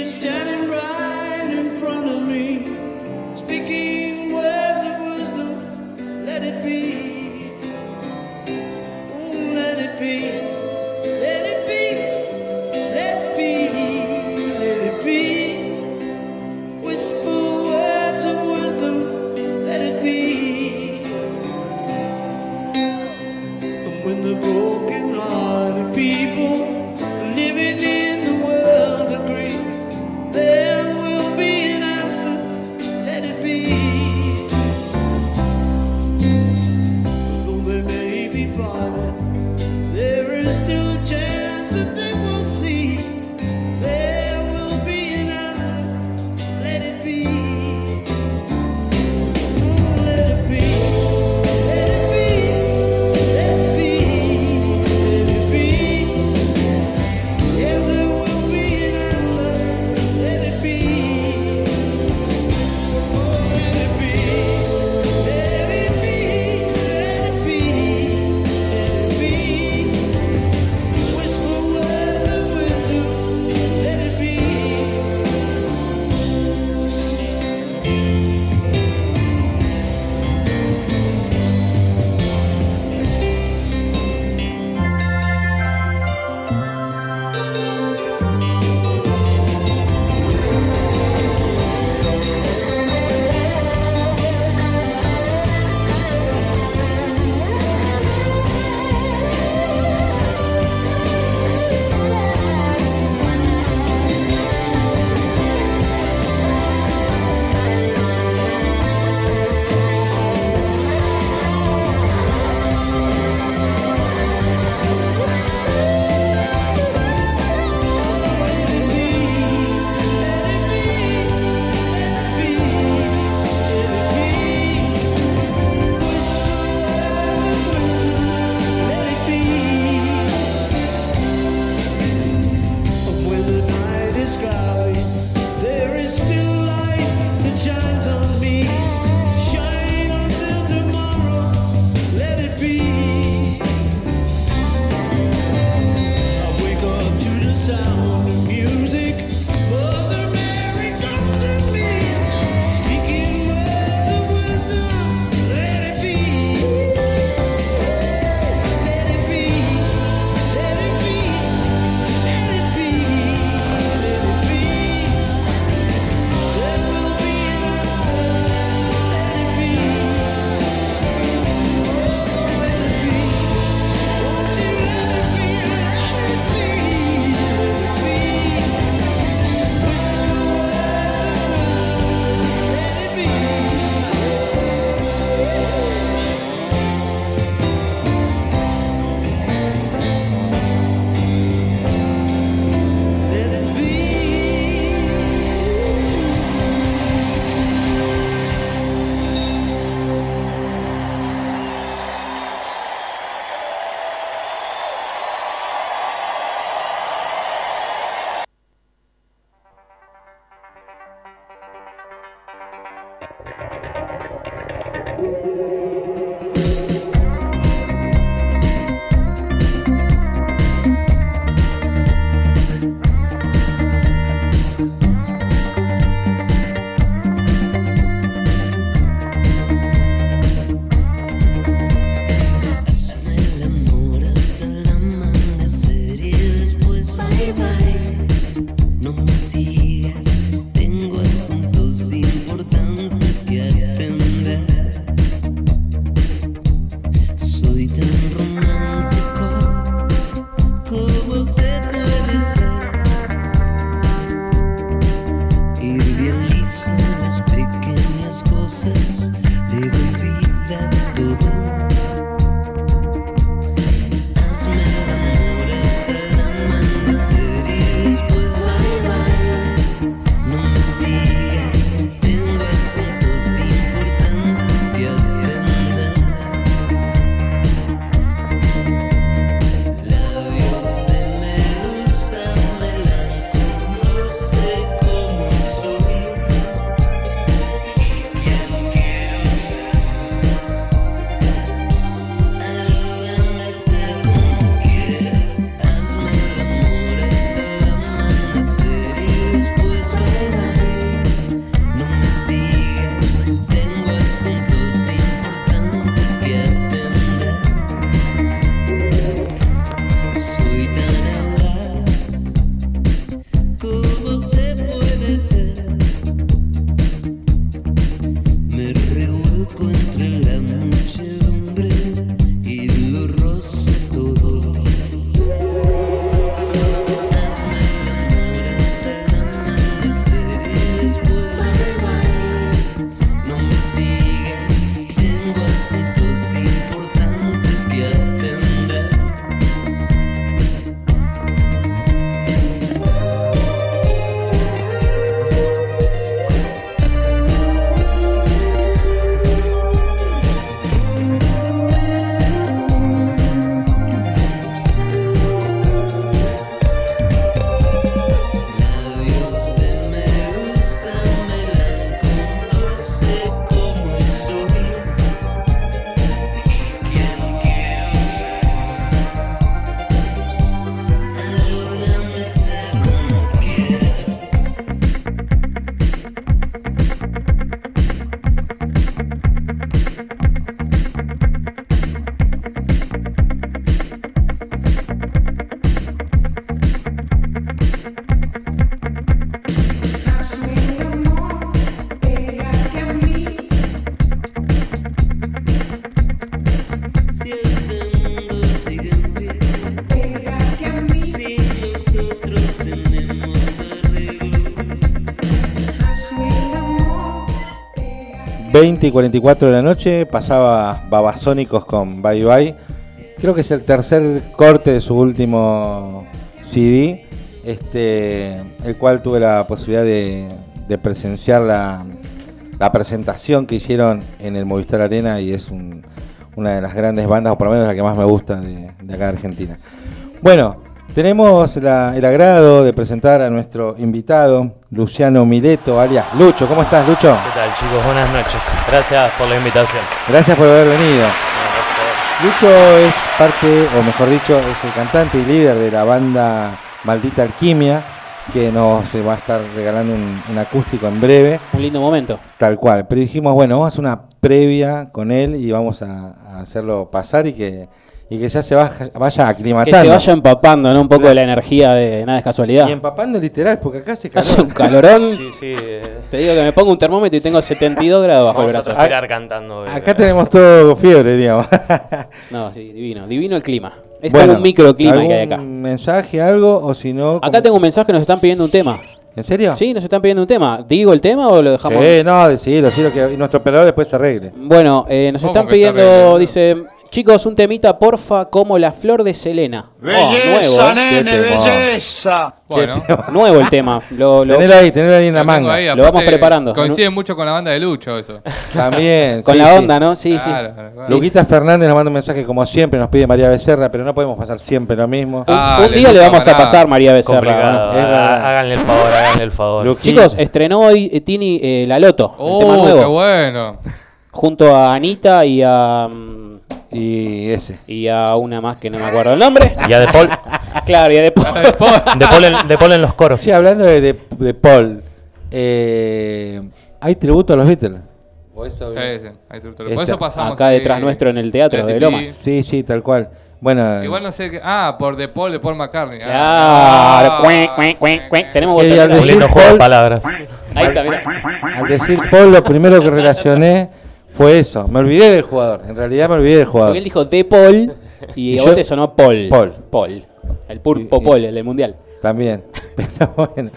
20 y 44 de la noche pasaba Babasónicos con Bye Bye. Creo que es el tercer corte de su último CD, este, el cual tuve la posibilidad de, presenciar la, presentación que hicieron en el Movistar Arena y es una de las grandes bandas, o por lo menos la que más me gusta de, de acá de Argentina. Bueno, tenemos el agrado de presentar a nuestro invitado, Luciano Mileto, alias Lucho. ¿Cómo estás, Lucho? ¿Qué tal, chicos? Buenas noches. Gracias por la invitación. Gracias por haber venido. Lucho es parte, o mejor dicho, es el cantante y líder de la banda Maldita Alquimia, que nos se va a estar regalando un, un acústico en breve, Un lindo momento. tal cual. Pero dijimos, bueno, vamos a hacer una previa con él y vamos a, a hacerlo pasar y que, y que ya se vaya, vaya Que aclimatando. se vaya empapando, ¿no? Un poco de la energía de nada es casualidad. Y empapando literal, porque acá se Hace calor. un calorón. Sí, sí. eh, Te digo que me pongo un termómetro y tengo 72 grados bajo el Vamos a brazo. transpirar cantando. Acá tenemos todo fiebre, digamos. No, sí, divino. Divino el clima. Es Bueno, como un microclima que hay ¿algún acá. mensaje, algo? O si no... Acá como- tengo un mensaje que nos están pidiendo un tema. ¿En serio? Sí, nos están pidiendo un tema. ¿Digo el tema o lo dejamos? Sí, no, decilo, decilo que nuestro operador después se arregle. Bueno, eh, nos ¿Cómo están que pidiendo, arregle? dice, chicos, un temita, porfa, como la flor de Selena. Oh, nuevo, ¿eh? nene, belleza. Bueno. Nuevo el tema. Lo, lo- Tenelo ahí, tenelo ahí en la manga. ahí, Lo vamos preparando. Coincide mucho con la banda de Lucho eso. También. con sí, la sí. onda, ¿no? Sí, Claro, sí. claro. Luquita Fernández nos manda un mensaje como siempre, nos pide María Becerra, pero no podemos pasar siempre lo mismo. Un, Ah, un le día le vamos a pasar María Becerra. Há- Háganle el favor, háganle el favor. Chicos, estrenó hoy eh, Tini eh, La Loto, el tema Oh, nuevo, qué bueno. junto a Anita y a mm, Y ese. y a una más que no me acuerdo el nombre. Y a De Paul, claro, y a de Paul, en, de Paul en los coros. Sí, hablando de, de, de Paul, eh, ¿hay tributo a los Beatles? ¿O eso- Sí, sí, ahí tú- tú- Esta- Por eso pasamos. acá ahí detrás nuestro en el teatro de. Lomas. Sí, sí, tal cual. Bueno, Igual no sé qué. Ah, por De Paul, de Paul McCartney. Claro, Ah. cuec, cuec. Tenemos Que al decir de Paul- palabras. Ahí está, al decir Paul, lo primero que relacioné fue eso. Me olvidé del jugador. En realidad me olvidé del jugador. Porque él dijo de Paul y, Y a yo- vos te sonó Paul. Paul. Paul. El pulpo Y- y- Paul, el del mundial. También. Pero bueno.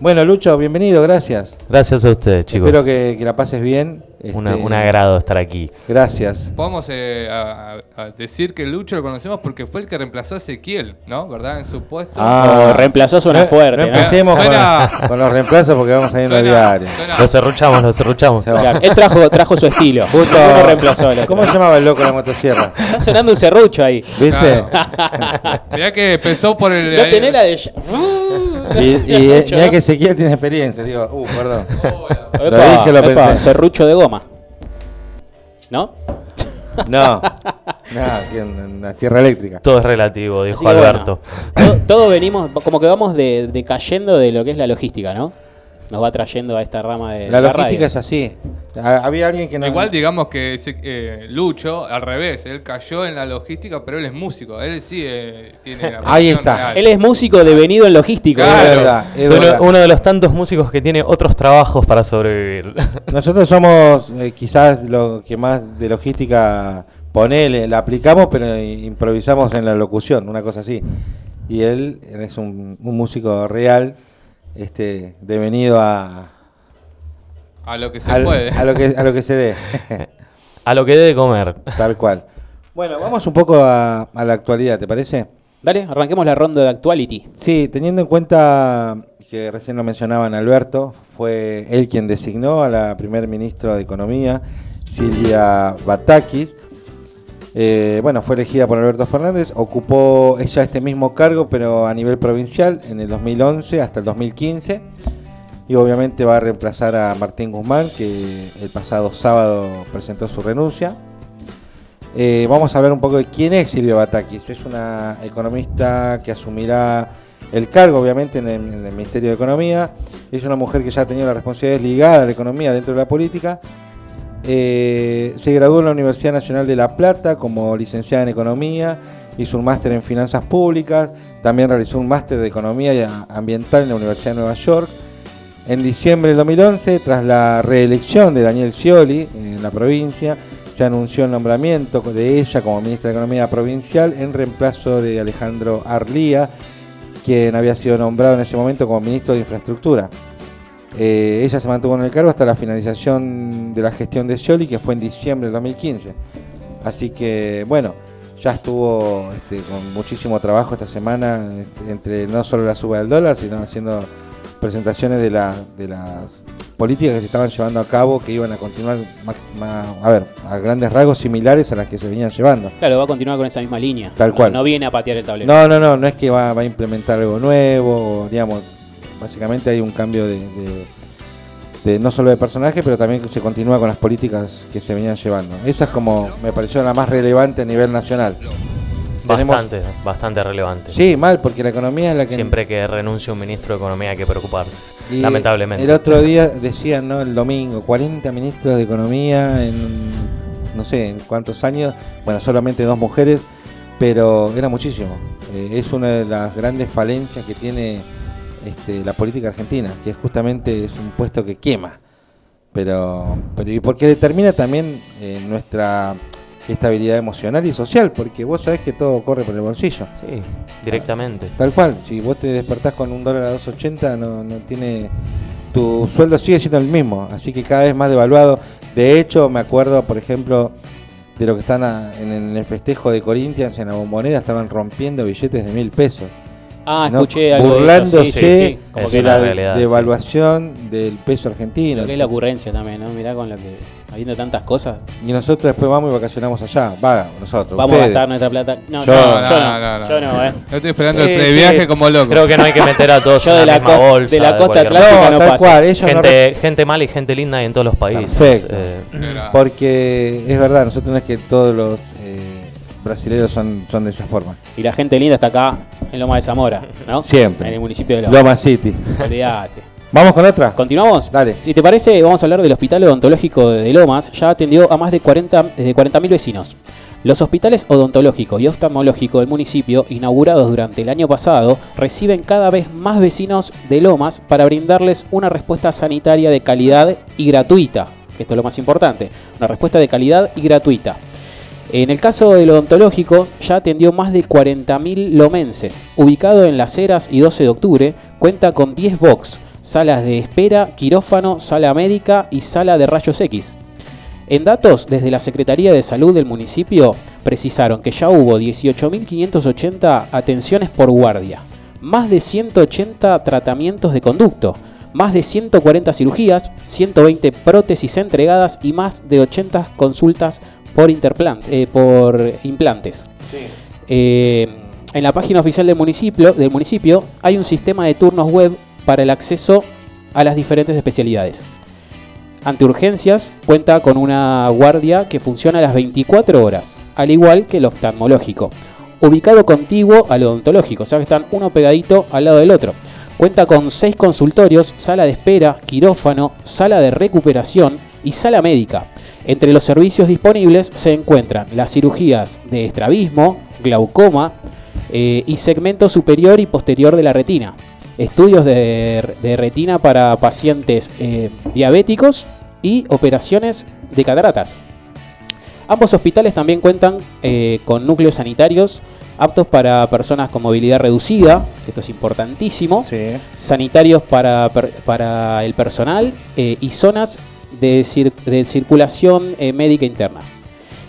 Bueno, Lucho, bienvenido, gracias. Gracias a ustedes, chicos. Espero que, que la pases bien. Una- Este, un agrado estar aquí. Gracias. Podemos eh, a- a- a decir que Lucho lo conocemos porque fue el que reemplazó a Ezequiel, ¿no? ¿Verdad? En su puesto. Oh, reemplazó suena fuerte, No ¿no? empecemos con, Suena- con los reemplazos porque vamos a ir diario. suena- Los cerruchamos, los cerruchamos. Se va. Claro, él trajo, trajo su estilo. Justo- Uno reemplazó otro. ¿Cómo se llamaba el loco de la motosierra? Está sonando un serrucho ahí. ¿Viste? Mirá que empezó por el. No tenés la de. Y, y eh, mirá que Ezequiel tiene experiencia. Digo, uh, perdón. Lo dije, lo pensé. serrucho de goma. ¿No? No. No, aquí en, en la sierra eléctrica. Todo es relativo, dijo Así que bueno, Alberto. todo, todo venimos, como que vamos de, de cayendo de lo que es la logística, ¿no? Nos va trayendo a esta rama de La la logística radio. es así. Ha- Había alguien que no. Igual digamos que ese, eh, Lucho, al revés, él cayó en la logística, pero él es músico. Él sí eh, tiene la Ahí está. real. Él es músico devenido en logístico. Claro. Es verdad, es Soy verdad. uno de los tantos músicos que tiene otros trabajos para sobrevivir. Nosotros somos eh, quizás lo que más de logística ponele, la aplicamos, pero improvisamos en la locución, una cosa así. Y él es un, un músico real, este, devenido a, A lo que se al- puede. a lo que a lo que se dé, a lo que debe comer. tal cual. Bueno, vamos un poco a, a la actualidad, ¿te parece? Dale, arranquemos la ronda de actuality. Sí, teniendo en cuenta que recién lo mencionaban Alberto, fue él quien designó a la primer ministra de Economía, Silvia Batakis. Eh, bueno, fue elegida por Alberto Fernández, ocupó ella este mismo cargo, pero a nivel provincial, en el 2011 hasta el 2015. Y obviamente va a reemplazar a Martín Guzmán, que el pasado sábado presentó su renuncia. Eh, vamos a hablar un poco de quién es Silvia Batakis. Es una economista que asumirá el cargo, obviamente, en el, en el Ministerio de Economía. Es una mujer que ya ha tenido la responsabilidad ligada a la economía dentro de la política. Eh, se graduó en la Universidad Nacional de La Plata como licenciada en Economía, hizo un máster en Finanzas Públicas, también realizó un máster de Economía Ambiental en la Universidad de Nueva York. En diciembre del 2011, tras la reelección de Daniel Scioli en la provincia, se anunció el nombramiento de ella como ministra de Economía provincial en reemplazo de Alejandro Arlía, quien había sido nombrado en ese momento como ministro de Infraestructura. Eh, ella se mantuvo en el cargo hasta la finalización de la gestión de Scioli, que fue en diciembre del 2015. Así que, bueno, ya estuvo este, con muchísimo trabajo esta semana, este, entre no solo la suba del dólar, sino haciendo presentaciones de, la- de las políticas que se estaban llevando a cabo, que iban a continuar, a ver, a grandes rasgos similares a las que se venían llevando. Claro, va a continuar con esa misma línea. Tal cual. No, viene a patear el tablero. No, no, no, no es que va, va a implementar algo nuevo, digamos, básicamente hay un cambio de, de- de no solo de personaje, pero también que se continúa con las políticas que se venían llevando. Esa es como, me pareció la más relevante a nivel nacional. tenemos- Bastante, bastante relevante. Sí, mal, porque la economía es la que... Siempre que renuncie un ministro de Economía hay que preocuparse. Y lamentablemente. El otro día decían, ¿no? El domingo, 40 ministros de Economía en no sé en cuántos años. Bueno, solamente dos mujeres, pero era muchísimo. Eh, es una de las grandes falencias que tiene este, la política argentina, que es justamente es un puesto que quema. Pero, pero y porque determina también eh, nuestra estabilidad emocional y social, porque vos sabés que todo corre por el bolsillo. Sí, directamente. Tal cual, si vos te despertás con un dólar a 2.80, no, no tiene. Tu sueldo sigue siendo el mismo, así que cada vez más devaluado. De hecho, me acuerdo, por ejemplo, de lo que están a- en, en el festejo de Corinthians en la bombonera, estaban rompiendo billetes de mil pesos. Ah, ¿no? escuché algo de eso, Burlándose sí, sí, sí. Como Es que de la realidad, sí. devaluación del peso argentino. lo que es la ocurrencia también, ¿no? Mirá con lo que, habiendo tantas cosas, Y nosotros después vamos y vacacionamos allá. Va, nosotros. vamos a gastar nuestra plata. No, Yo- yo, No, yo no, no, no, yo no, eh. Yo estoy esperando Sí, el previaje sí. como loco. Creo que no hay que meter a todos Yo en de la, la, misma bolsa. de la costa atlántica No, no, tal paso. cual, ellos no Gente, gente mala y gente linda hay en todos los países. Perfecto. Eh, Porque es verdad, nosotros no es que todos los eh, brasileños son, son de esa forma. Y la gente linda está acá en Loma de Zamora, ¿no? Siempre. En el municipio de Loma. Loma City. Olvídate. ¿Vamos con otra? ¿Continuamos? Dale. Si te parece, vamos a hablar del Hospital Odontológico de Lomas. Ya atendió a más de 40 de 40.000 vecinos. Los hospitales odontológico y oftalmológico del municipio, inaugurados durante el año pasado, reciben cada vez más vecinos de Lomas para brindarles una respuesta sanitaria de calidad y gratuita. Esto es lo más importante. Una respuesta de calidad y gratuita. En el caso del odontológico, ya atendió más de 40.000 lomenses. Ubicado en Las Heras y 12 de octubre, cuenta con 10 box, salas de espera, quirófano, sala médica y sala de rayos X. En datos, desde la Secretaría de Salud del municipio, precisaron que ya hubo 18.580 atenciones por guardia, más de 180 tratamientos de conducto, más de 140 cirugías, 120 prótesis entregadas y más de 80 consultas por, eh, por implantes. Eh, en la página oficial del municipio, del municipio hay un sistema de turnos web para el acceso a las diferentes especialidades. Ante urgencias cuenta con una guardia que funciona a las 24 horas, al igual que el oftalmológico, ubicado contiguo al odontológico, o sea que están uno pegadito al lado del otro. Cuenta con 6 consultorios, sala de espera, quirófano, sala de recuperación y sala médica. Entre los servicios disponibles se encuentran las cirugías de estrabismo, glaucoma eh, y segmento superior y posterior de la retina. Estudios de, de retina para pacientes eh, diabéticos y operaciones de cataratas. Ambos hospitales también cuentan eh, con núcleos sanitarios aptos para personas con movilidad reducida, que esto es importantísimo, Sí. sanitarios para, para el personal eh, y zonas de, cir- de circulación eh, médica interna.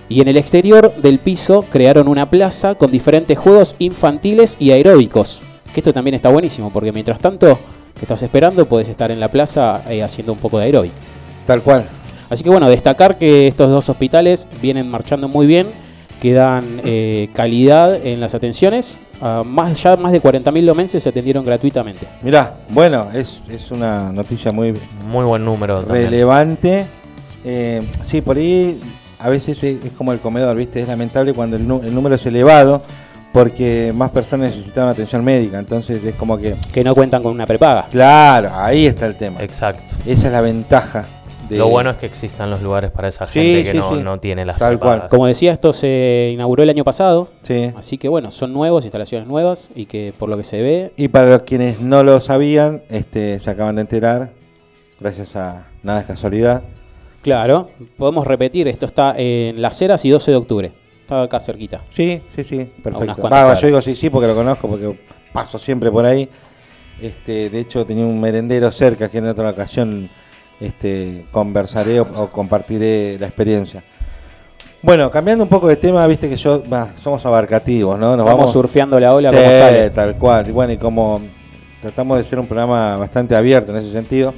Y en el exterior del piso crearon una plaza con diferentes juegos infantiles y aeróbicos. Que esto también está buenísimo, porque mientras tanto que estás esperando, puedes estar en la plaza eh, haciendo un poco de aeróbico. Tal cual. Así que bueno, destacar que estos dos hospitales vienen marchando muy bien, que dan eh, calidad en las atenciones. Ah, más, ya más de 40.000 lomenses se atendieron gratuitamente. Mirá, bueno, es, es una noticia muy muy buen número relevante. Eh, sí, por ahí a veces es, es como el comedor, ¿viste? Es lamentable cuando el, el número es elevado porque más personas necesitan atención médica. Entonces es como que, que no cuentan con una prepaga. claro, ahí está el tema. Exacto. Esa es la ventaja. De, Lo bueno es que existan los lugares para esa Sí, gente que sí, no, sí. no tiene las Tal cual. Como decía, esto se inauguró el año pasado, Sí. así que bueno, son nuevos, instalaciones nuevas y que por lo que se ve, Y para los quienes no lo sabían, este, se acaban de enterar, gracias a nada es casualidad. claro, podemos repetir, esto está en Las Heras y 12 de octubre, está acá cerquita. Sí, sí, sí, perfecto. Va, yo digo sí, sí, porque lo conozco, porque paso siempre por ahí. Este, de hecho, tenía un merendero cerca que en otra ocasión este, conversaré o, o compartiré la experiencia. Bueno, cambiando un poco de tema, viste que yo, somos abarcativos, ¿no? Nos vamos, vamos, surfeando la ola Sí, como sale. tal cual. Y bueno, y como tratamos de ser un programa bastante abierto en ese sentido,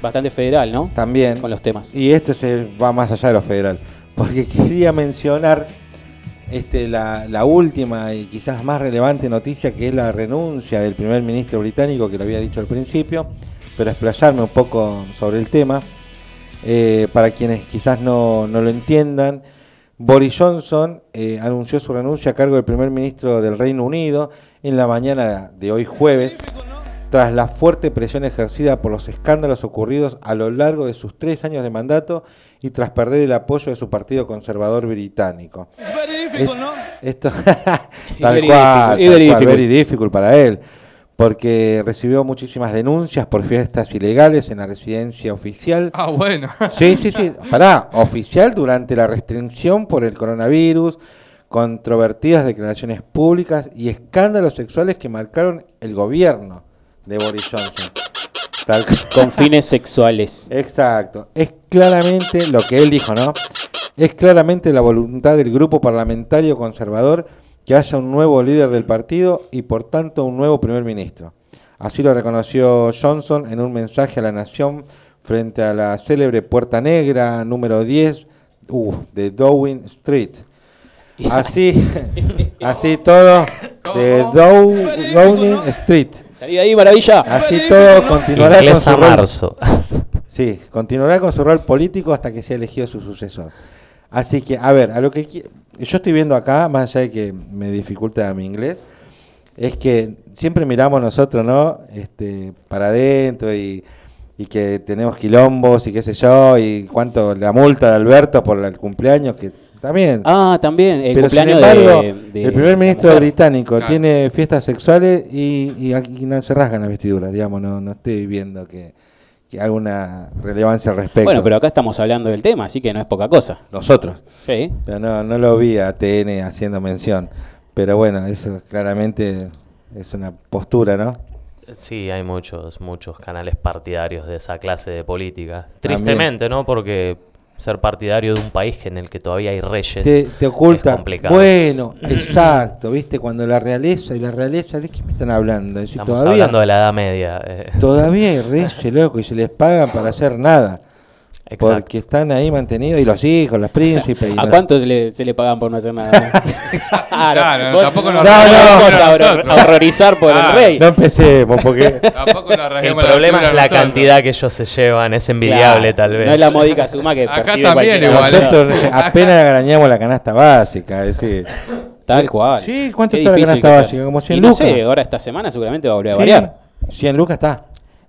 Bastante federal, ¿no? también. Con los temas. Y esto se va más allá de lo federal. Porque quería mencionar este, la, la última y quizás más relevante noticia, que es la renuncia del primer ministro británico, que lo había dicho al principio, pero explayarme un poco sobre el tema. Eh, para quienes quizás no, no lo entiendan, Boris Johnson eh, anunció su renuncia a cargo del primer ministro del Reino Unido en la mañana de hoy jueves, tras la fuerte presión ejercida por los escándalos ocurridos a lo largo de sus tres años de mandato y tras perder el apoyo de su partido conservador británico. Es- Esto, tal Very cual, difficult, y tal very cual, very difficult para él, porque recibió muchísimas denuncias por fiestas ilegales en la residencia oficial. Ah, bueno. Sí, sí, sí. Pará, oficial durante la restricción por el coronavirus, controvertidas declaraciones públicas y escándalos sexuales que marcaron el gobierno de Boris Johnson. Tal Con fines sexuales. Exacto. Es claramente lo que él dijo, ¿no? Es claramente la voluntad del grupo parlamentario conservador que haya un nuevo líder del partido y por tanto un nuevo primer ministro. Así lo reconoció Johnson en un mensaje a la nación frente a la célebre Puerta Negra número 10 uh, de Downing Street. Así, así todo de Dow- Downing Street. Salí de ahí, maravilla. Así todo continuará con su rol marzo. Sí, continuará con su rol político hasta que sea elegido su sucesor. Así que, a ver, a lo que yo estoy viendo acá, más allá de que me dificulta mi inglés, es que siempre miramos nosotros, ¿no? Este, para adentro y, y que tenemos quilombos y qué sé yo, y cuánto la multa de Alberto por el cumpleaños, que también. Ah, también, el Pero sin cumpleaños embargo, de, de el primer ministro británico Claro. tiene fiestas sexuales y, y aquí no se rasgan las vestiduras, digamos, no, no estoy viendo que, que alguna relevancia al respecto. Bueno, pero acá estamos hablando del tema, así que no es poca cosa. Nosotros. Sí. Pero no, no lo vi a TN haciendo mención. Pero bueno, eso claramente es una postura, ¿no? Sí, hay muchos, muchos canales partidarios de esa clase de política. También. Tristemente, ¿no? Porque ser partidario de un país en el que todavía hay reyes Te, te es oculta. complicado. Bueno, exacto, ¿viste? Cuando la realeza y la realeza, ¿de qué me están hablando? Es decir, Estamos todavía, hablando de la Edad Media. eh, todavía hay reyes, loco, y se les paga para hacer nada. Exacto. Porque están ahí mantenidos, y los hijos, los príncipes. y ¿A no- cuánto se le, se le pagan por no hacer nada? Claro, vos- tampoco no, nos no, a horror- a horrorizar por Ah, el rey. No empecemos, porque Tampoco nos El problema vestidura es la nosotros. cantidad que ellos se llevan, es envidiable Claro, tal vez. No es la módica suma que Acá también igual, ¿eh? nosotros apenas arañamos la canasta básica. Es decir, Tal cual. Sí, ¿cuánto Qué está la canasta básica? Como 100 Y no lucas. sé, ahora esta semana seguramente va a volver a sí, variar. 100 lucas está.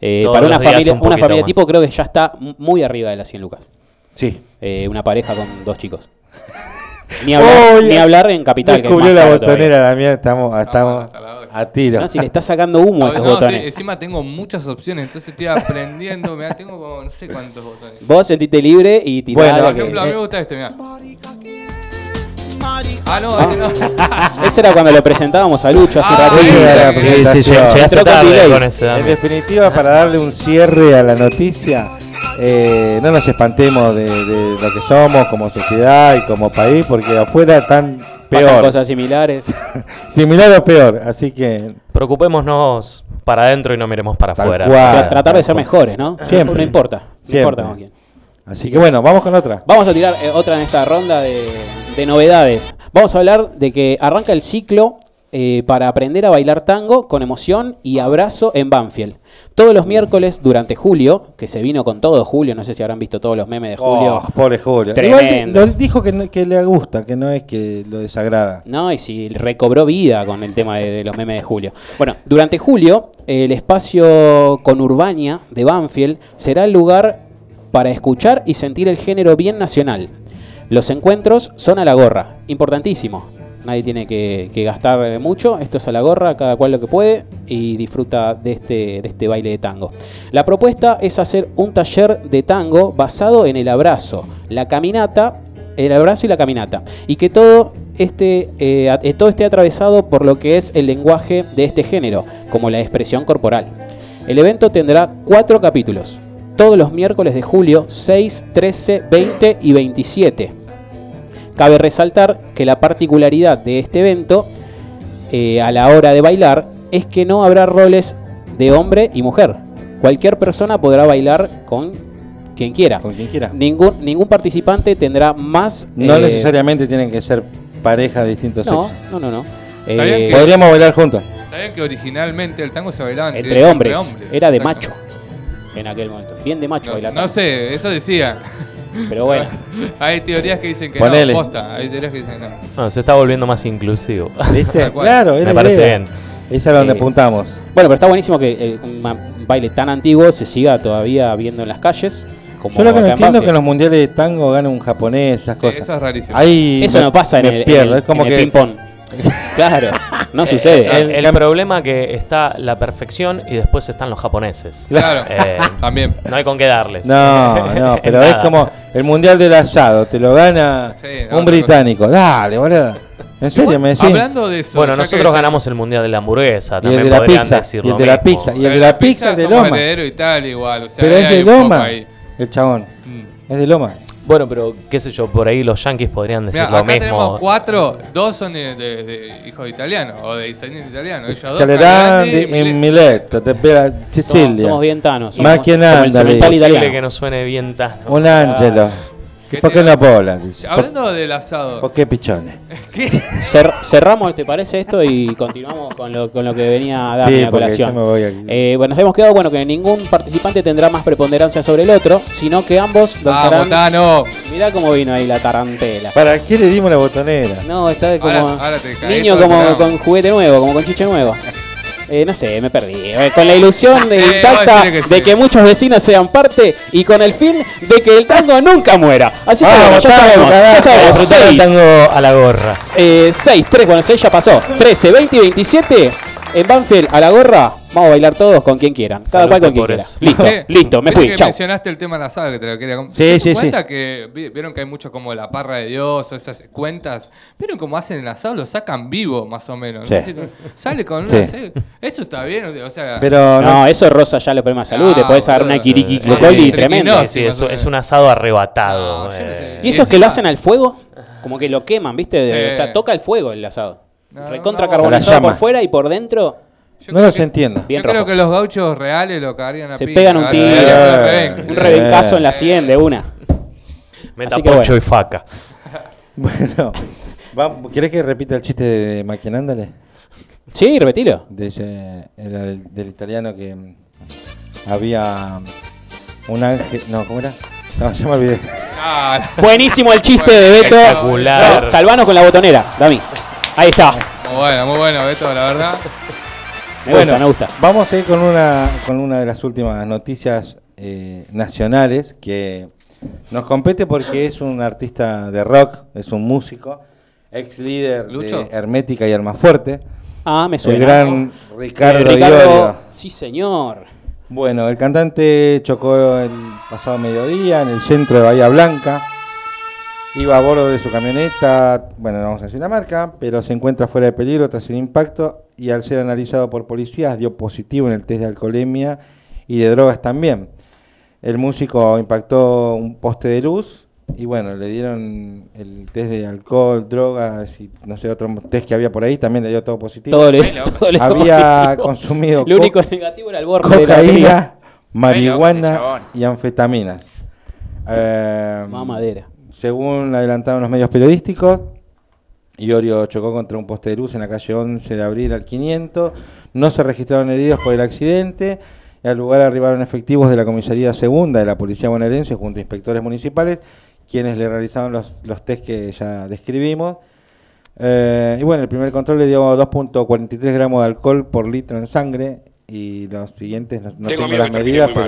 Eh, para una familia, un una familia más. tipo creo que ya está muy arriba de las 100 lucas. Sí. Eh, una pareja con dos chicos. Ni hablar, ni hablar en Capital. Descubrió la botonera, Damián. Estamos, estamos a tiro. No, si le está sacando humo a esos No, te- botones. encima tengo muchas opciones, entonces estoy aprendiendo. mirá, tengo como no sé cuántos botones. Vos sentite libre y tirá Bueno, la Por que- ejemplo, a mí me gusta este, mirá. Ah, no, este no. Ese era cuando lo presentábamos a Lucho hace Ah, ratito. ese Sí, sí, presentación. llegaste tarde con ese En definitiva, para darle un cierre a la noticia, eh, no nos espantemos de, de lo que somos como sociedad y como país, porque afuera están Pasan peor. cosas similares. Similar o peor. Así que Preocupémonos para adentro y no miremos para afuera. cual. Tratar de ser cual. mejores, ¿no? Siempre. No importa. No Siempre. importa con quién. Así que bueno, vamos con otra. Vamos a tirar eh, otra en esta ronda de, de novedades. Vamos a hablar de que arranca el ciclo eh, para aprender a bailar tango con emoción y abrazo en Banfield. Todos los miércoles durante julio, que se vino con todo julio, no sé si habrán visto todos los memes de julio. Oh, pobre Julio. Tremendo. Igual dijo que, no- que le gusta, que no es que lo desagrada. No, y si recobró vida con el tema de, de los memes de Julio. Bueno, durante julio, el espacio con Urbania de Banfield será el lugar para escuchar y sentir el género bien nacional. Los encuentros son a la gorra, importantísimo. Nadie tiene que, gastar mucho, esto es a la gorra, cada cual lo que puede y disfruta de este, de este baile de tango. La propuesta es hacer un taller de tango basado en el abrazo, la caminata el abrazo y la caminata. Y que todo, este, eh, todo esté atravesado por lo que es el lenguaje de este género, como la expresión corporal. El evento tendrá cuatro capítulos, todos los miércoles de julio 6, 13, 20 y 27. Cabe resaltar que la particularidad de este evento eh, a la hora de bailar es que no habrá roles de hombre y mujer. Cualquier persona podrá bailar con quien quiera. Con quien quiera. Ningún, ningún participante tendrá más. No eh, necesariamente tienen que ser parejas de distintos No, sexos. no, no, no. ¿Sabían Eh, que- Podríamos bailar juntos. ¿Sabían que originalmente el tango se bailaba entre, entre hombres. Era de Exacto. macho en aquel momento. Bien de macho No, bailar. no sé, eso decía. Pero bueno, Hay teorías que dicen que Ponele. no, posta. Hay teorías que dicen que no. No, se está volviendo más inclusivo. ¿Viste? Claro, Me parece idea. bien. Esa es a donde Eh, apuntamos. bueno, pero está buenísimo que eh, un baile tan antiguo se siga todavía viendo en las calles. Como Yo lo que no entiendo es que en los mundiales de tango gana un japonés, esas Sí, cosas. eso es rarísimo. Ahí Eso me- no pasa en el, en pierdo. el- es como en el que ping-pong. Claro, no sucede. El, El el cam- problema que está la perfección y después están los japoneses. Claro, Eh, también. no hay con qué darles. No, no, pero es como el mundial del asado, te lo gana Sí, un británico. Dale, boludo. ¿En serio me decís? Hablando de eso. Bueno, nosotros ganamos el mundial de la hamburguesa. Y el También de la podrían pizza, decir y el de la mismo. pizza, y el de la pizza es de Loma. igual. O sea, Pero ahí es de Loma. El chabón. Mm. Es de Loma. Bueno, pero qué sé yo, por ahí los yankees podrían decir Mirá, lo acá mismo. tenemos cuatro, dos son de, de- de hijos de italianos o de descendientes italianos. Calerandi Milet- Sicilia. somos bien tanos. Más que como nada, el dale. cemental Es posible que no suene bien tan. Un ángelo. ¿Qué ¿Y por qué no pobla? Dice. ¿Por, Hablando del asado. por qué pichones? ¿Qué? Cer- cerramos, ¿te parece esto? Y continuamos con lo, con lo que venía a dar Sí, la colación. yo me voy aquí. Eh, bueno, nos hemos quedado bueno que ningún participante tendrá más preponderancia sobre el otro, sino que ambos Ah, danzarán. Botano. Mirá cómo vino ahí la tarantela. ¿Para qué le dimos la botonera? No, está de como Ahora- ahora te niño como con juguete nuevo, como con chiche nuevo. Eh, no sé, me perdí. Eh, con la ilusión de Sí, intacta que de que muchos vecinos sean parte y con el fin de que el tango nunca muera. Así que Vamos, bueno, ya tango, sabemos, ya sabemos. Seis, tango a la gorra. eh, 6, 3, bueno, 6 ya pasó. 13, 20 y 27. En Banfield, a la gorra, vamos a bailar todos con quien quieran. Cada Salud cual con quien quiera. eso. Listo, listo, me fui. que Chau. mencionaste el tema del asado que te lo quería com- Sí, ¿Se dieron sí, sí. cuenta que vi- vieron que hay mucho como la parra de Dios o esas cuentas? ¿Vieron cómo hacen el asado? Lo sacan vivo, más o menos. Sí. No sé si- sale con Sí. una... sí. Eso está bien, o sea... Pero No, no, eso rosa ya los problemas de salud. Ah, te podés dar una kiriki Sí. cocoli Sí. tremenda. Sí, sí, es, un asado arrebatado. No, yo no sé. eh. ¿Y esos que lo hacen al fuego? Como que lo queman, ¿viste? De- Sí. O sea, toca el fuego el asado. No, Recontra no, carbonizado la por fuera y por dentro. Yo no los que- entiendo. Bien Yo creo rojo. que los gauchos reales lo cagarían a Se pegan un tiro. Un rebencazo en la 100 de una. Meta Así que poncho bueno. y faca. Bueno, vamos, ¿querés que repita el chiste de Maquinándale? Sí, repetilo. De ese, del, del italiano que mm, había un ángel. No, ¿cómo era? No, ya me olvidé. Ah, Buenísimo el chiste de Beto. Espectacular. Sal- Salvanos con la botonera, Dami. Ahí está. muy bueno, muy bueno, Beto, la verdad. Me Bueno, gusta, me gusta. Vamos a ir con una, con una de las últimas noticias eh, nacionales que nos compete porque es un artista de rock, es un músico, ex líder ¿Lucho? de Hermética y Almafuerte, Ah, me el suena. gran Ricardo, Eh, Iorio. Sí, señor. Bueno, el cantante chocó el pasado mediodía en el centro de Bahía Blanca. Iba a bordo de su camioneta, bueno, no vamos a decir la marca, pero se encuentra fuera de peligro tras el impacto y al ser analizado por policías dio positivo en el test de alcoholemia y de drogas también. El músico impactó un poste de luz y bueno, le dieron el test de alcohol, drogas y no sé, otro test que había por ahí, también le dio todo positivo. Todo le, todo le Había positivo. consumido Lo co- único negativo era el borde de la cocaína, marihuana y anfetaminas. Eh, Mamadera. Según adelantaron los medios periodísticos, Iorio chocó contra un poste de luz en la calle 11 de abril al 500. No se registraron heridos por el accidente. Y al lugar arribaron efectivos de la comisaría segunda de la policía bonaerense junto a inspectores municipales, quienes le realizaron los, los test que ya describimos. Eh, y bueno, el primer control le dio 2.43 gramos de alcohol por litro en sangre. Y los siguientes no, no tengo, las medidas, pero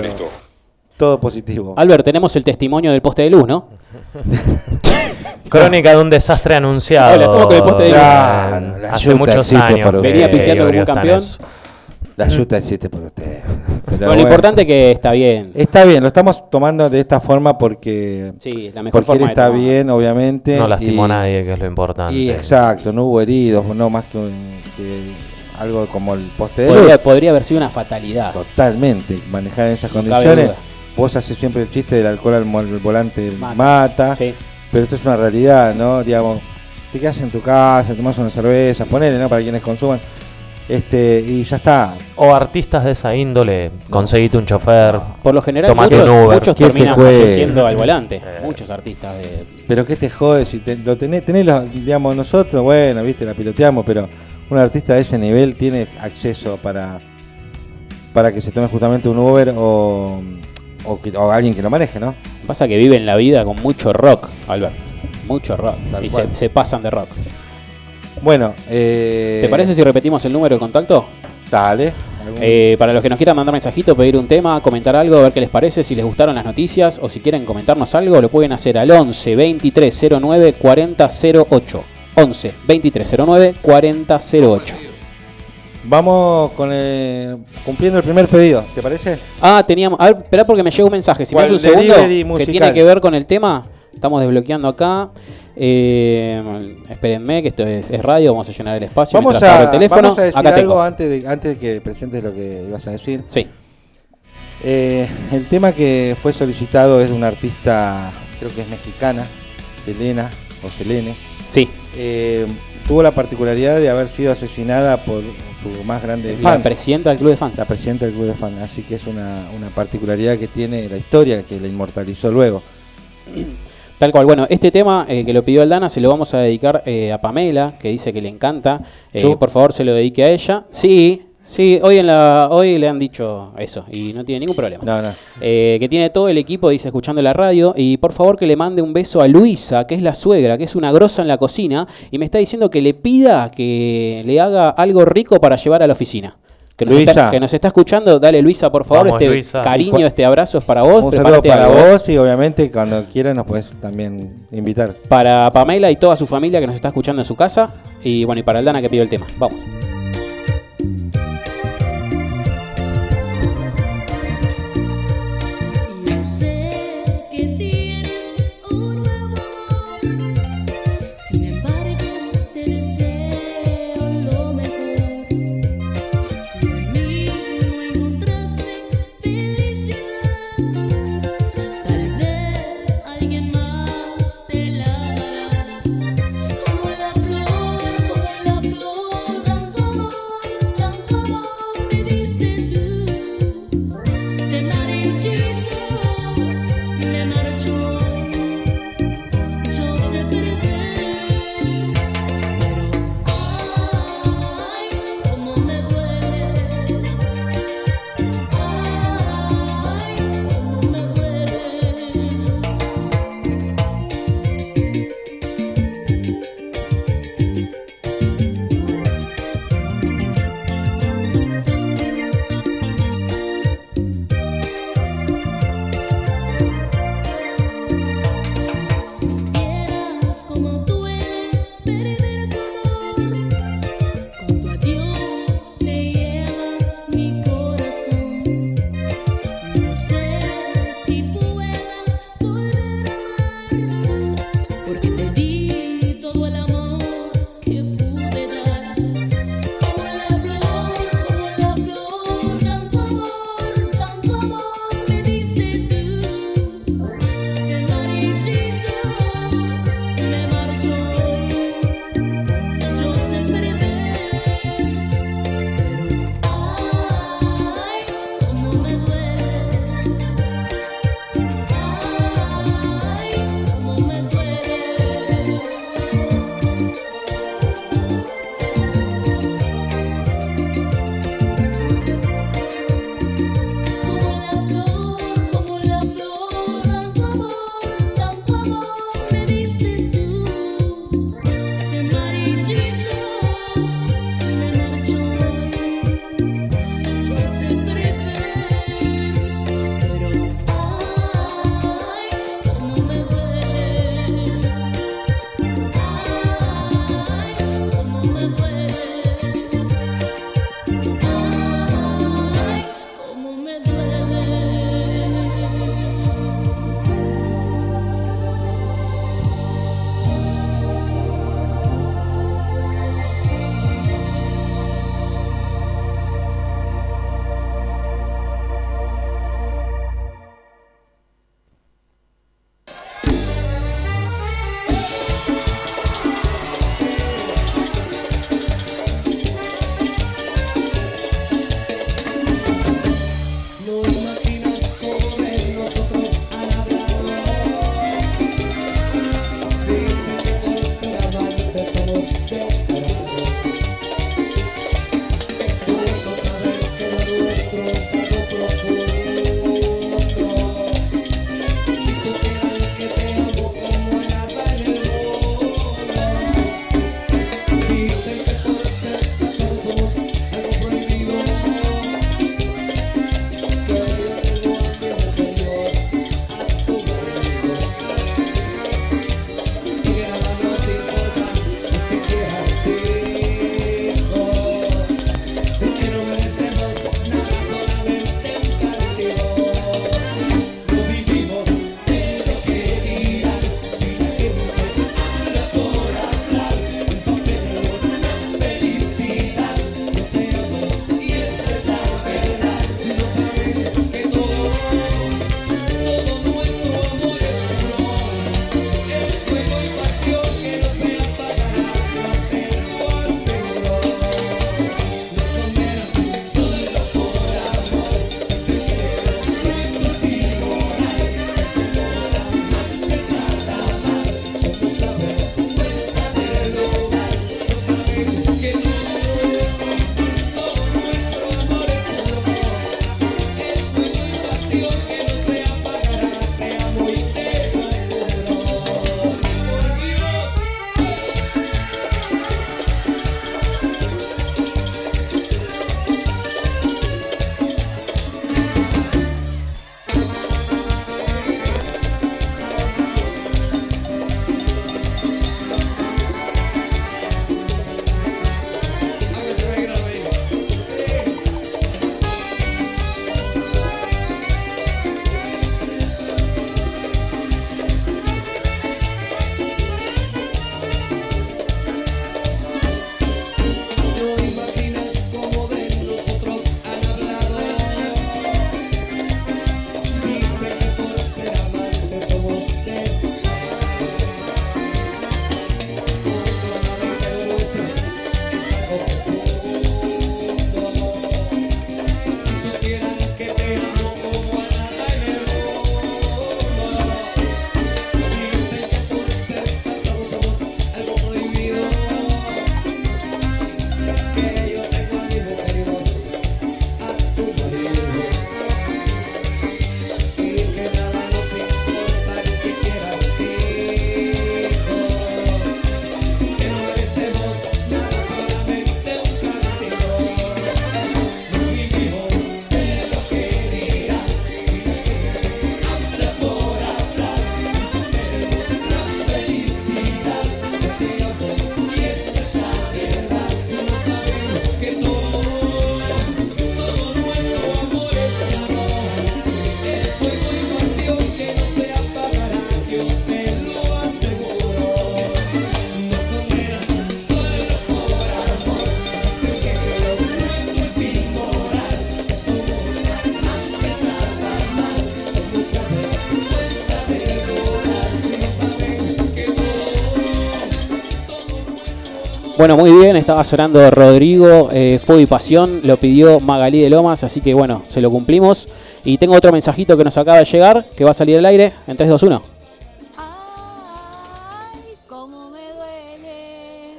todo positivo. Albert, tenemos el testimonio del poste de luz, ¿no? Crónica de un desastre anunciado. Hola, estamos con el poste de luz. Claro, la Hace yuta muchos existe años. por que Venía piteando como un Iorio está en campeón. La yuta existe por usted. Pero Bueno, lo bueno. importante es que está bien. Está bien, lo estamos tomando de esta forma porque, Sí, la mejor porque él forma de está tomar. bien, obviamente. No lastimó y- a nadie, que es lo importante. Y exacto, no hubo heridos, no más que, un- que algo como el poste de luz. Podría, podría haber sido una fatalidad. Totalmente, manejar en esas cabe condiciones. duda. Vos haces siempre el chiste del alcohol al volante Mata. mata, Sí. pero esto es una realidad, ¿no? Digamos, te quedas en tu casa, tomás una cerveza, ponele, ¿no? Para quienes consuman. Este, y ya está. O artistas de esa índole, conseguite un chofer. Por lo general, Tomate muchos, un Uber. muchos ¿Quién se terminan falleciendo al volante. Eh. Muchos artistas de. Pero qué te jode si te- lo tenés, digamos, nosotros, bueno, viste, la piloteamos, pero un artista de ese nivel tiene acceso para, para que se tome justamente un Uber o, o, que- o alguien que lo maneje, ¿no? Pasa que viven la vida con mucho rock, Albert. Mucho rock. Tal y se, pasan de rock. Bueno, eh, ¿Te parece si repetimos el número de contacto? Dale. ¿Algún- Eh, para los que nos quieran mandar mensajito, pedir un tema, comentar algo, a ver qué les parece, si les gustaron las noticias o si quieren comentarnos algo, lo pueden hacer al 11 23 09 40 08. 11 23 09 40 08. Vamos con el- cumpliendo el primer pedido, ¿te parece? Ah, teníamos. A ver, esperá porque me llega un mensaje. Si me das un segundo, que tiene que ver con el tema. Estamos desbloqueando acá. Eh, espérenme, que esto es, es radio. Vamos a llenar el espacio. Vamos a, el teléfono. vamos a decir acá algo tengo. antes de, antes de que presentes lo que ibas a decir. Sí. Eh, el tema que fue solicitado es de una artista, creo que es mexicana, Selena o Selene. Sí. Eh, tuvo la particularidad de haber sido asesinada por su más grande La fan, presidenta del club de fans. la presidenta del club de fans. Así que es una, una particularidad que tiene la historia que la inmortalizó luego. Tal cual. Bueno, este tema eh, que lo pidió Aldana se lo vamos a dedicar eh, a Pamela, que dice que le encanta. Eh, por favor, se lo dedique a ella. Sí, sí, hoy, en la, hoy le han dicho eso y no tiene ningún problema. No, no. Eh, que tiene todo el equipo, dice, escuchando la radio. Y por favor que le mande un beso a Luisa, que es la suegra, que es una grosa en la cocina. Y me está diciendo que le pida que le haga algo rico para llevar a la oficina. Que nos, Luisa. está, que nos está escuchando, dale Luisa, por favor, Vamos, este Luisa. cariño, este abrazo es para vos. Un saludo para algo, vos y obviamente cuando quieras nos puedes también invitar. Para Pamela y toda su familia que nos está escuchando en su casa. Y bueno, y para Aldana que pidió el tema. Vamos. Bueno, muy bien, estaba sonando Rodrigo, eh, Fuego y Pasión, lo pidió Magalí de Lomas, así que bueno, se lo cumplimos. Y tengo otro mensajito que nos acaba de llegar, que va a salir al aire en 3, 2, 1. Ay, cómo me duele.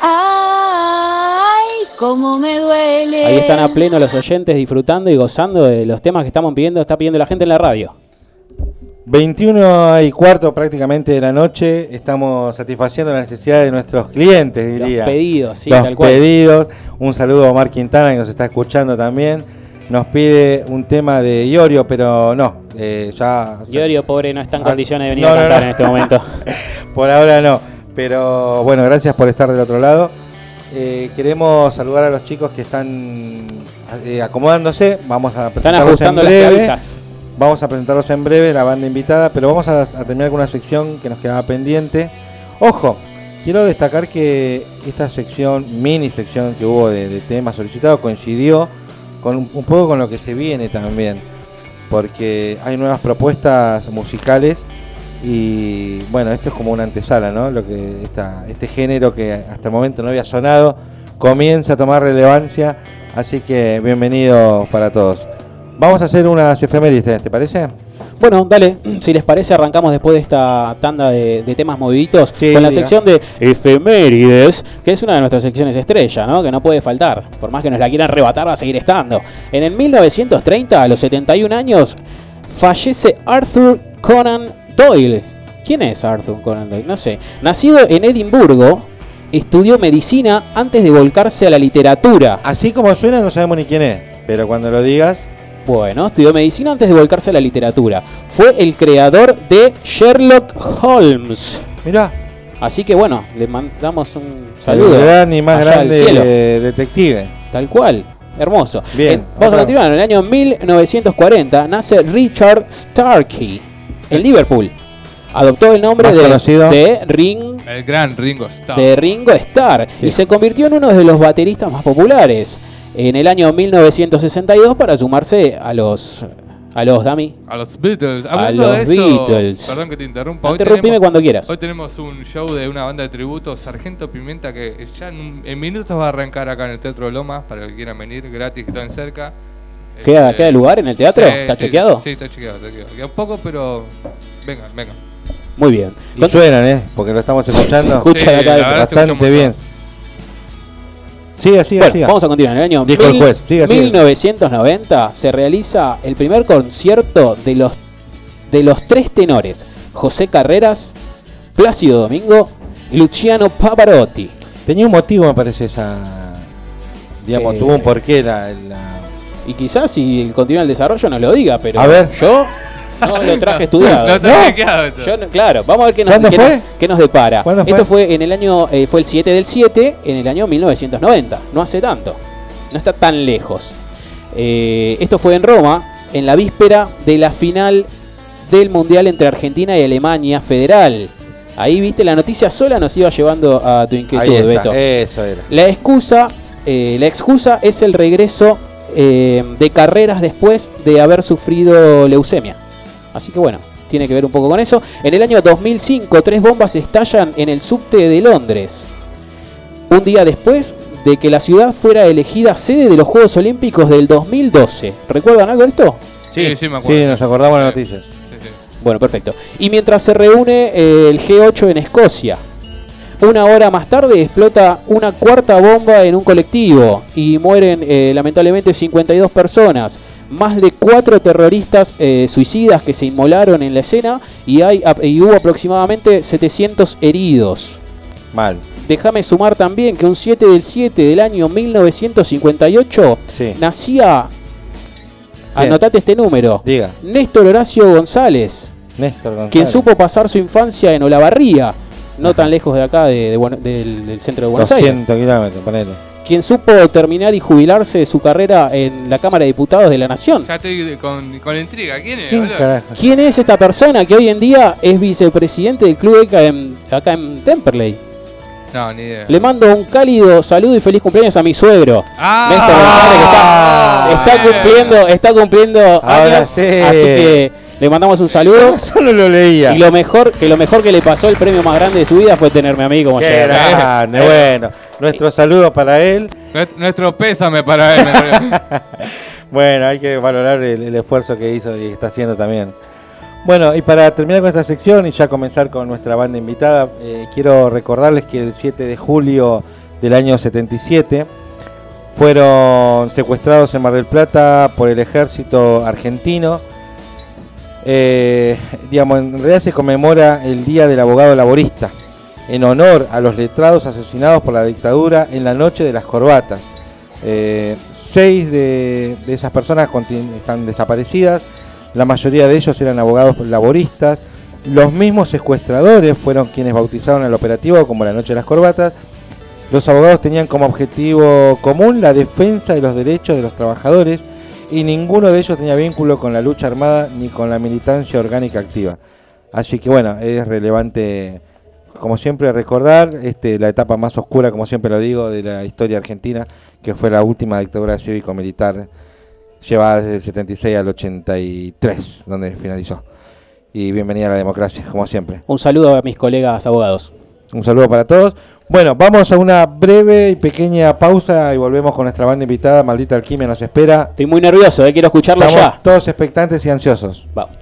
Ay, cómo me duele. Ahí están a pleno los oyentes disfrutando y gozando de los temas que estamos pidiendo, está pidiendo la gente en la radio. 21 y cuarto prácticamente de la noche, estamos satisfaciendo las necesidades de nuestros clientes, Los diría. pedidos, sí, Los tal cual. pedidos. Un saludo a Omar Quintana que nos está escuchando también. Nos pide un tema de Iorio, pero no, eh, ya... Yorio, pobre, no está en Ah, condiciones de venir no, a cantar no. en este momento. Por ahora no, pero bueno, gracias por estar del otro lado. Eh, queremos saludar a los chicos que están eh, acomodándose. Vamos a Están presentarlos ajustando en las breve. clavijas. Vamos a presentarlos en breve, la banda invitada, pero vamos a, terminar con una sección que nos quedaba pendiente. Ojo, quiero destacar que esta sección, mini sección que hubo de, temas solicitados, coincidió con un, poco con lo que se viene también, porque hay nuevas propuestas musicales y bueno, esto es como una antesala, ¿no? Lo que este género que hasta el momento no había sonado comienza a tomar relevancia, así que bienvenido para todos. Vamos a hacer unas efemérides, ¿te parece? Bueno, dale, si les parece, arrancamos después de esta tanda de, de temas moviditos Sí, con la diga. sección de efemérides, que es una de nuestras secciones estrella, ¿no? Que no puede faltar. Por más que nos la quieran arrebatar, va a seguir estando. En el 1930, a los 71 años, fallece Arthur Conan Doyle. ¿Quién es Arthur Conan Doyle? No sé. Nacido en Edimburgo, estudió medicina antes de volcarse a la literatura. Así como suena, no sabemos ni quién es, pero cuando lo digas, Bueno, estudió medicina antes de volcarse a la literatura. Fue el creador de Sherlock Holmes. mirá, Así que bueno, le mandamos un el saludo. gran y más grande cielo. detective. Tal cual. Hermoso. Bien, Eh, vamos a continuar. En el año 1940 nace Richard Starkey en Liverpool. Adoptó el nombre de, conocido. de Ring El gran Ringo Starr. de Ringo Starr Sí. y se convirtió en uno de los bateristas más populares en el año 1962 para sumarse a los a los Dami. A los Beatles. A Hablando los de eso, Beatles. perdón que te interrumpa. Hoy Interrumpime tenemos, cuando quieras. hoy tenemos un show de una banda de tributo, Sargento Pimienta, que ya en, un- en minutos va a arrancar acá en el Teatro de Lomas, para que quieran venir gratis, que están cerca. ¿Queda, Este, queda lugar en el teatro? sí, ¿Está sí, chequeado? Sí, está chequeado, está chequeado. Queda poco, pero vengan, vengan. Muy bien. Y suenan, ¿eh? Porque lo estamos escuchando escucha Sí, de acá bastante un bien. Siga, Bueno, siga. vamos a continuar. En el año Dijo el juez. Siga. 1990 se realiza el primer concierto de los, de los tres tenores: José Carreras, Plácido Domingo y Luciano Pavarotti. Tenía un motivo, me parece, esa. Digamos, Eh, tuvo un porqué la. la- Y quizás si continúa el desarrollo no lo diga, pero A ver. yo no lo traje estudiado. No está No, chequeado esto. yo no- claro, vamos a ver qué nos, ¿Cuándo qué fue? nos- qué nos depara. ¿Cuándo Esto fue? fue en el año, eh, fue el 7 del 7, en el año 1990. No hace tanto. No está tan lejos. Eh, esto fue en Roma, en la víspera de la final del Mundial entre Argentina y Alemania Federal. Ahí, viste, la noticia sola nos iba llevando a tu inquietud, Ahí está, Beto. eso era. La excusa, eh, la excusa es el regreso eh, de carreras después de haber sufrido leucemia. Así que bueno, tiene que ver un poco con eso. En el año 2005, tres bombas estallan en el subte de Londres. Un día después de que la ciudad fuera elegida sede de los Juegos Olímpicos del 2012. ¿Recuerdan algo de esto? Sí, sí, me acuerdo. Sí, nos acordamos de las noticias. Sí, sí. Bueno, perfecto. Y mientras se reúne eh, el G8 en Escocia, una hora más tarde explota una cuarta bomba en un colectivo y mueren eh, lamentablemente 52 personas. Más de cuatro terroristas eh, suicidas que se inmolaron en la escena y, hay, y hubo aproximadamente 700 heridos. Mal. Déjame sumar también que un 7 del 7 del año 1958 Sí. nacía, Bien. anotate este número, Diga, Néstor Horacio González, Néstor González. quien supo pasar su infancia en Olavarría, no tan lejos de acá, de, de Bueno- del, del centro de Buenos 200 Aires. kilómetros, ponele. Quien supo terminar y jubilarse de su carrera en la Cámara de Diputados de la Nación. Ya estoy con, con intriga. ¿Quién es? ¿Quién es esta persona que hoy en día es vicepresidente del club acá en, acá en Temperley? No, ni idea. Le mando un cálido saludo y feliz cumpleaños a mi suegro. Ah, Néstor González, que está, está bien. cumpliendo, está cumpliendo Ahora años, sí. así que le mandamos un saludo. Solo lo leía. Y lo mejor, que lo mejor que le pasó, el premio más grande de su vida fue tenerme a mí como Qué grande, Sí. bueno. Nuestro saludo para él. Nuestro- pésame para él. Bueno, hay que valorar el, el esfuerzo que hizo y está haciendo también. Bueno, y para terminar con esta sección y ya comenzar con nuestra banda invitada, eh, quiero recordarles que el 7 de julio del año 77 fueron secuestrados en Mar del Plata por el ejército argentino. Eh, digamos, en realidad se conmemora el Día del Abogado Laborista, en honor a los letrados asesinados por la dictadura en la noche de las corbatas. Eh, seis de, de esas personas están desaparecidas, la mayoría de ellos eran abogados laboristas. Los mismos secuestradores fueron quienes bautizaron el operativo como la Noche de las Corbatas. Los abogados tenían como objetivo común la defensa de los derechos de los trabajadores y ninguno de ellos tenía vínculo con la lucha armada ni con la militancia orgánica activa. Así que bueno, es relevante, como siempre, recordar este, la etapa más oscura, como siempre lo digo, de la historia argentina, que fue la última dictadura cívico-militar llevada desde el 76 al 83, donde finalizó. Y bienvenida a la democracia, como siempre. Un saludo a mis colegas abogados. Un saludo para todos. Bueno, vamos a una breve y pequeña pausa y volvemos con nuestra banda invitada. Maldita Alquimia nos espera. Estoy muy nervioso, eh, quiero escucharlo Estamos ya. todos expectantes y ansiosos. Vamos.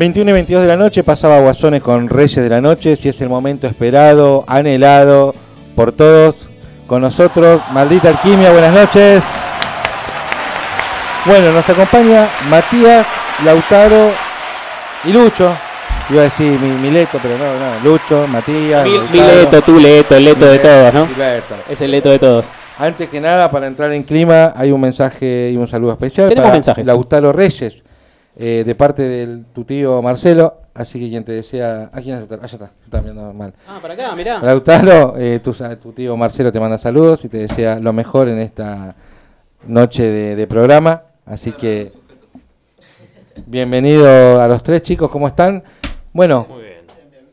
21 y 22 de la noche pasaba Guasones con Reyes de la Noche, si es el momento esperado, anhelado por todos. Con nosotros, Maldita Alquimia, buenas noches. Bueno, nos acompaña Matías, Lautaro y Lucho. Iba a decir mi, Mileto, pero no, no, Lucho, Matías. Mi, mi leto, tu leto, el leto de todos, ¿no? Mileto. Es el leto de todos. Antes que nada, para entrar en clima, hay un mensaje y un saludo especial Tenemos para mensajes. Lautaro Reyes, eh, de parte de tu tío Marcelo. Así que quien te desea. ¿A quién es Lautaro? Ah, ya está, está viendo mal. Ah, para acá, mirá. Lautaro, eh, tu, tu tío Marcelo te manda saludos y te desea lo mejor en esta noche de, de programa. Así que bienvenido a los tres chicos, ¿cómo están? Bueno, Muy bien.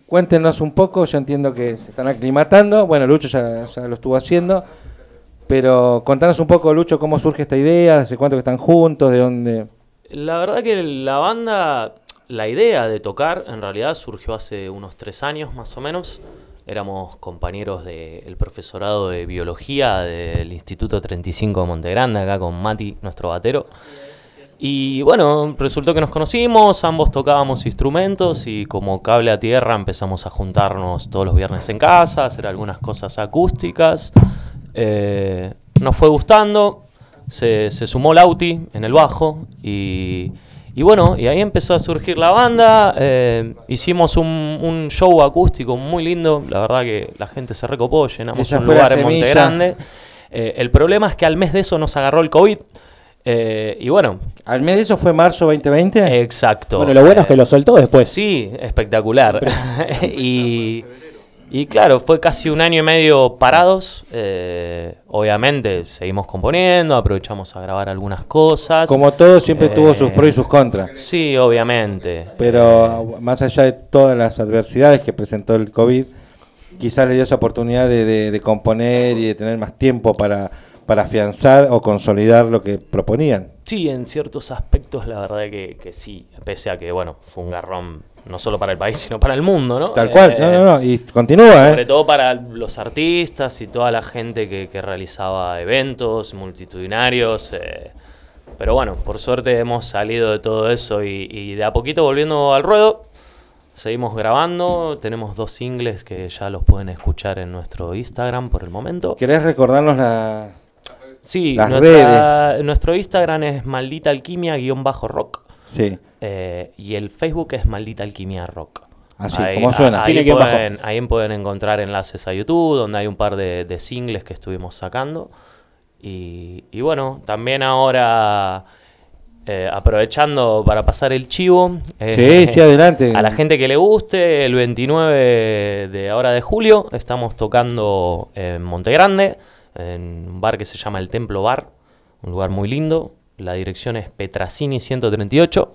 cuéntenos un poco, yo entiendo que se están aclimatando, bueno, Lucho ya, ya lo estuvo haciendo, pero contanos un poco, Lucho, cómo surge esta idea, desde cuánto que están juntos, de dónde... La verdad que la banda, la idea de tocar en realidad surgió hace unos tres años más o menos. Éramos compañeros del profesorado de biología del Instituto 35 de Montegrande, acá con Mati, nuestro batero. Y bueno, resultó que nos conocimos, ambos tocábamos instrumentos y como cable a tierra empezamos a juntarnos todos los viernes en casa, hacer algunas cosas acústicas. Eh, nos fue gustando, se, se sumó Lauti en el bajo y, y bueno, y ahí empezó a surgir la banda. eh, hicimos un, un show acústico muy lindo, la verdad que la gente se recopó, llenamos Esa un lugar en. Monte Grande. Eh, el problema es que al mes de eso nos agarró el COVID. eh, y bueno, ¿Al mes de eso fue marzo 2020? exacto. Bueno, lo bueno es que lo soltó después. Sí, espectacular. y, y claro, fue casi un año y medio parados. eh, obviamente seguimos componiendo, aprovechamos a grabar algunas cosas. Como todo, siempre tuvo sus Eh, pros y sus contras. Sí, obviamente. Pero más allá de todas las adversidades que presentó el COVID, quizás le dio esa oportunidad de, de- de componer y de tener más tiempo para, para afianzar o consolidar lo que proponían. Sí, en ciertos aspectos la verdad que, que sí, pese a que, bueno, fue un garrón no solo para el país, sino para el mundo, ¿no? Tal cual, Eh, no, no, no, y continúa, Sobre ¿eh? todo para los artistas y toda la gente que, que realizaba eventos multitudinarios. eh, pero bueno, por suerte hemos salido de todo eso y, y de a poquito volviendo al ruedo. Seguimos grabando, tenemos dos singles que ya los pueden escuchar en nuestro Instagram por el momento. ¿Querés recordarnos la... Sí, Las nuestra- nuestro Instagram es maldita alquimia guion bajo rock. Sí, eh, y el Facebook es Maldita Alquimia Rock. Así, como suena. Ahí, bajo. pueden, ahí pueden encontrar enlaces a YouTube, donde hay un par de, de singles que estuvimos sacando. Y, y bueno, también ahora, eh, aprovechando para pasar el chivo. eh, sí, sí, adelante. A la gente que le guste, el 29 de ahora de julio estamos tocando en Monte Grande, en un bar que se llama El Templo Bar, un lugar muy lindo. La dirección es Petrasini 138.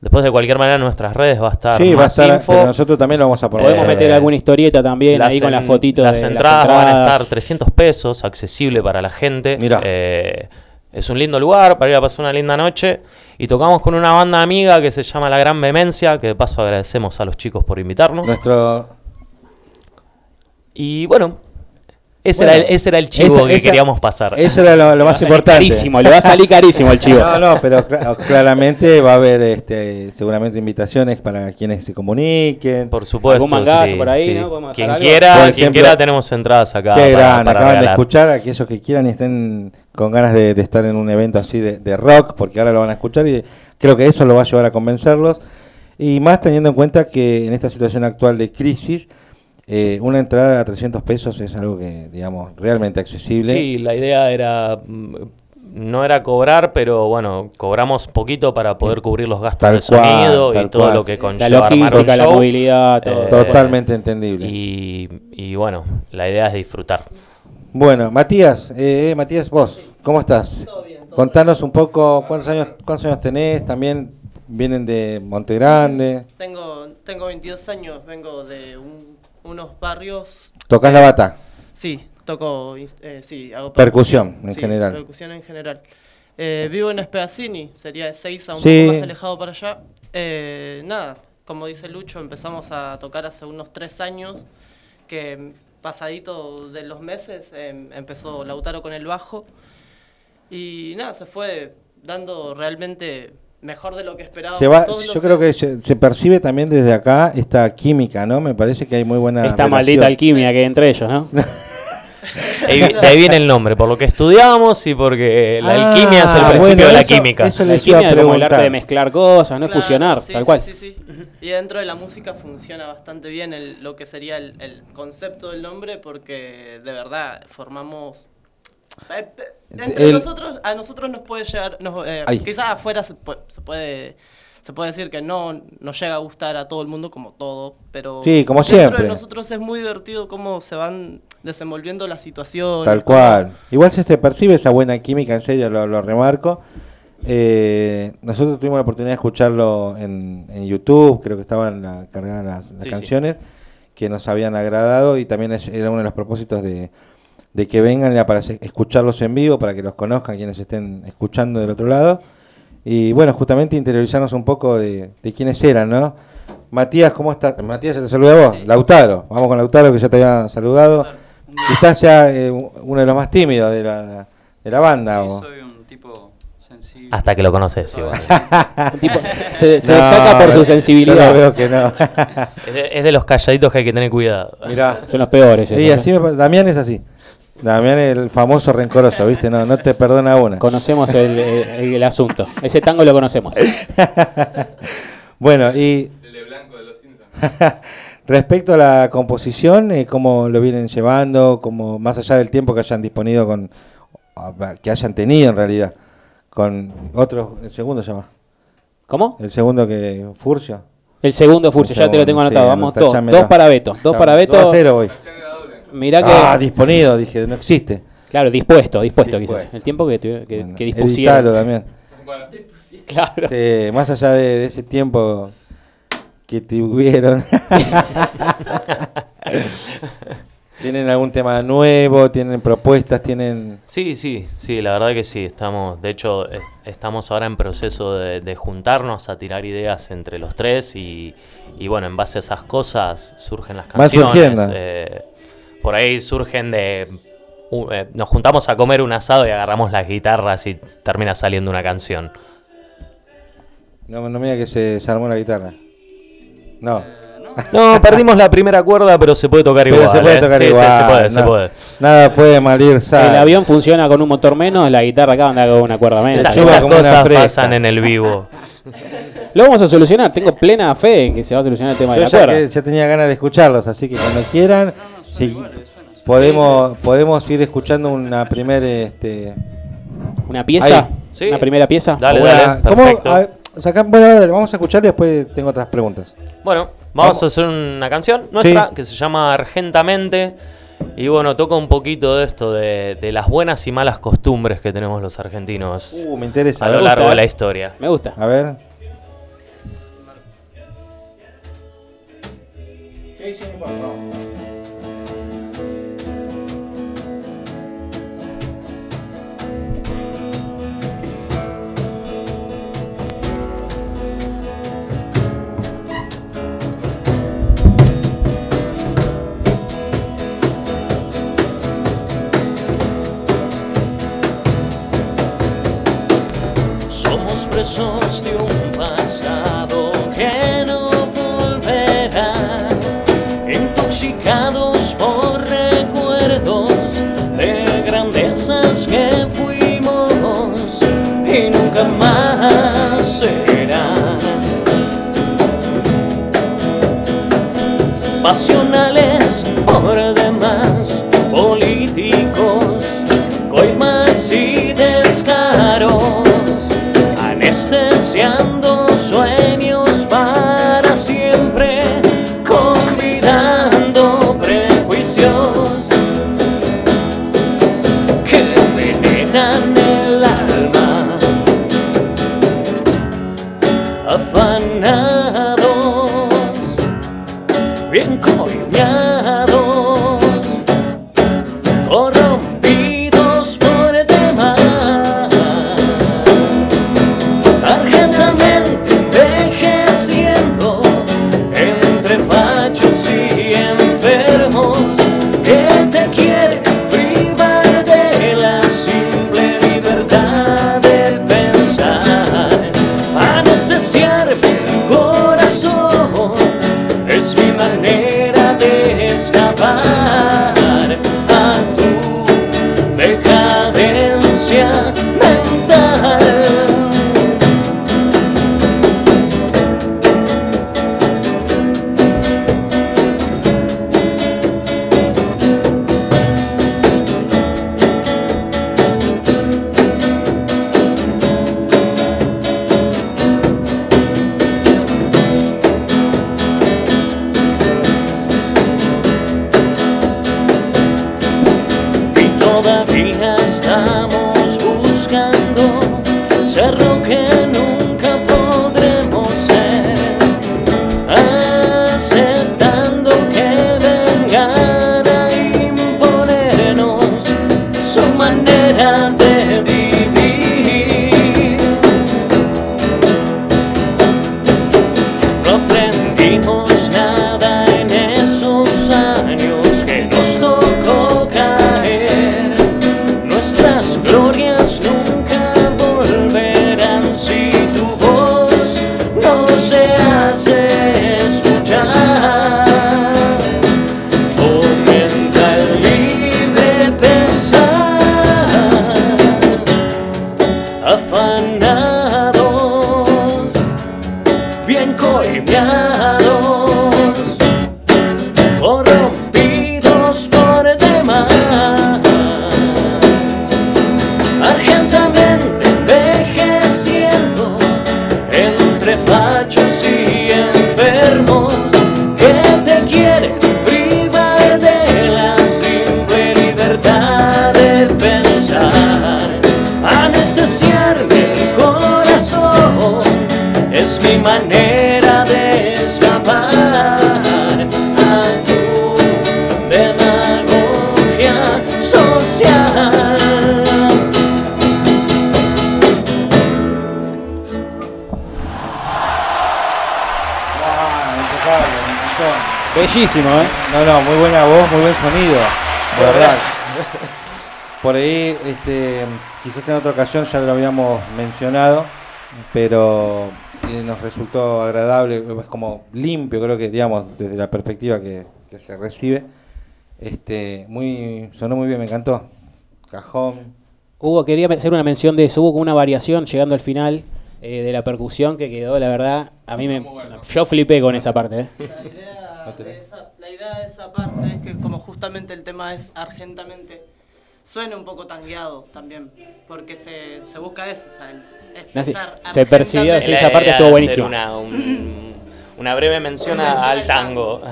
Después de cualquier manera en nuestras redes va a estar Sí, va a estar, info. pero nosotros también lo vamos a poner. Podemos Eh, meter alguna historieta también ahí con la fotito las de entradas las van a entradas. estar 300 pesos, accesible para la gente. Mirá. Eh, es un lindo lugar para ir a pasar una linda noche. Y tocamos con una banda amiga que se llama La Gran Vehemencia, que de paso agradecemos a los chicos por invitarnos. Nuestro... Y bueno, ese, Bueno, era, el, ese era el chivo esa- que esa- queríamos pasar. Eso era lo, más importante. Carísimo, le va a salir carísimo el chivo. No, no, pero cla- claramente va a haber este, seguramente invitaciones para quienes se comuniquen. Por supuesto. Algún mangazo sí, por ahí, sí. ¿no? Quien quiera, Por quien ejemplo, quiera tenemos entradas acá. Qué para- grande, para acaban de escuchar, aquellos que quieran y estén con ganas de, de estar en un evento así de, de rock, porque ahora lo van a escuchar y creo que eso lo va a llevar a convencerlos. Y más teniendo en cuenta que en esta situación actual de crisis, eh, una entrada a 300 pesos es algo que, digamos, realmente accesible. Sí, la idea era. mm, No era cobrar, pero bueno, cobramos poquito para poder cubrir los gastos Tal de sonido cual, y todo cual. lo que La conlleva armar un logística, la movilidad, todo. Eh, Totalmente entendible. Y, y bueno, la idea es disfrutar. Bueno, Matías, eh, Matías, vos, ¿cómo estás? Contanos un poco cuántos años, cuántos años tenés, también vienen de Monte Grande, Tengo, tengo 22 años, vengo de un- unos barrios. tocas la bata. Sí, toco, eh, sí, hago Percusión, en Sí, general. Percusión en general. Eh, vivo en Espedacini, sería de 6 a un Sí. poco más alejado para allá. Eh, nada, como dice Lucho, empezamos a tocar hace unos 3 años, que pasadito de los meses em, empezó Lautaro con el bajo. Y nada, se fue dando realmente mejor de lo que esperábamos. Se va, todos yo creo que se, se percibe también desde acá esta química, ¿no? Me parece que hay muy buena Esta relación. maldita alquimia que hay entre ellos, ¿no? De ahí viene el nombre, por lo que estudiamos y porque la Ah, alquimia es el bueno, principio de la eso- química. eso La alquimia es como el arte de mezclar cosas, no es fusionar, sí, tal sí, cual. Sí, sí, Y dentro de la música funciona bastante bien el- lo que sería el, el concepto del nombre porque de verdad formamos... Entre El- nosotros, a nosotros nos puede llegar, nos, eh, quizás afuera se, pu- se puede se puede decir que no nos llega a gustar a todo el mundo como todo, pero Sí, como siempre. de nosotros es muy divertido cómo se van desenvolviendo las situaciones. Tal cual. Igual se te percibe esa buena química, en serio, lo, lo remarco. Eh, nosotros tuvimos la oportunidad de escucharlo en, en YouTube, creo que estaban la- cargadas las, las Sí, sí. canciones que nos habían agradado y también es- era uno de los propósitos de, de que vengan para se- escucharlos en vivo, para que los conozcan quienes estén escuchando del otro lado. Y bueno, justamente interiorizarnos un poco de, de quiénes eran, ¿no? Matías, ¿cómo estás? Matías, ¿ya te saluda a vos? Lautaro, vamos con Lautaro que ya te había saludado. Quizás sea eh, uno de los más tímidos de la, de la banda. Sí, o- soy un tipo sensible. Hasta que lo conoces, igual. Un tipo- se se No, destaca por su Yo sensibilidad. lo veo que no. Es de, es de los calladitos que hay que tener cuidado. Mirá. Son los peores. Sí, esos, ¿eh? así me Damián es así. Damián es el famoso rencoroso, ¿viste? No, no te perdona una. Conocemos el, el- el asunto. Ese tango lo conocemos. Bueno, y El de blanco de los Simpsons. respecto a la composición, eh, ¿cómo lo vienen llevando? Como más allá del tiempo que hayan disponido con, que hayan tenido en realidad, con otros, el segundo se llama, ¿Cómo? el segundo que Furcio. El segundo Furcio, El ya te lo tengo anotado. sí, Vamos, dos. Dos para Beto. Dos para Dos a Beto. cero hoy. Mirá que. Ah, disponido, dije, no existe. Claro, dispuesto, dispuesto, quizás. El tiempo que, que, Bueno, que dispusieron. Damián. Claro. Sí, más allá de, de ese tiempo que tuvieron. ¿Tienen algún tema nuevo? ¿Tienen propuestas? ¿Tienen...? Sí, sí, sí, la verdad que sí. Estamos, de hecho, es- estamos ahora en proceso de, de juntarnos a tirar ideas entre los tres y, y bueno, en base a esas cosas surgen las canciones. surgiendo. eh, por ahí surgen de... eh, nos juntamos a comer un asado y agarramos las guitarras y termina saliendo una canción. No, no me diga que se, se armó la guitarra. No. No, perdimos la primera cuerda, pero se puede tocar Pero igual. se puede ¿eh? tocar Sí, sí, igual. se puede, se no. puede. Nada puede malir El sal. avión funciona con un motor menos, la guitarra acá anda con una cuerda menos. Estas, cosas pasan en el vivo. Lo vamos a solucionar. Tengo plena fe en que se va a solucionar el tema de la ya, cuerda. que- ya tenía ganas de escucharlos, así que cuando quieran, si podemos, podemos ir escuchando una primera... Este, ¿Una pieza? Sí. ¿Una primera pieza? Dale, una- dale, ¿cómo? perfecto. A ver, saca- bueno, a ver, vamos a escuchar y después tengo otras preguntas. Bueno, vamos, Vamos. a hacer una canción nuestra Sí. que se llama Argentamente. Y bueno, toca un poquito de esto, de, de las buenas y malas costumbres que tenemos los argentinos Uh, me interesa. a lo largo gusta, de la ¿eh? historia. Me gusta. A ver. Somos presos de un pasado que no volverá, intoxicados por recuerdos de grandezas que fuimos y nunca más serán. Pasionales por ¿eh? No, no, muy buena voz, muy buen sonido. De verdad. Por ahí, este, quizás en otra ocasión ya lo habíamos mencionado, pero eh, nos resultó agradable, es como limpio, creo que, digamos, desde la perspectiva que, que se recibe. Este, muy, sonó muy bien, me encantó. Cajón. Hugo, quería hacer una mención de eso. Hubo como una variación llegando al final eh, de la percusión que quedó, la verdad, a mí me... Yo flipé con esa parte, ¿eh? La idea, de esa, la idea de esa parte es que como justamente el tema es argentamente, suene un poco tangueado también, porque se, se busca eso, o sea, el Así, expresar se percibió, sí, esa parte estuvo buenísima. Una, un- una breve mención al tango.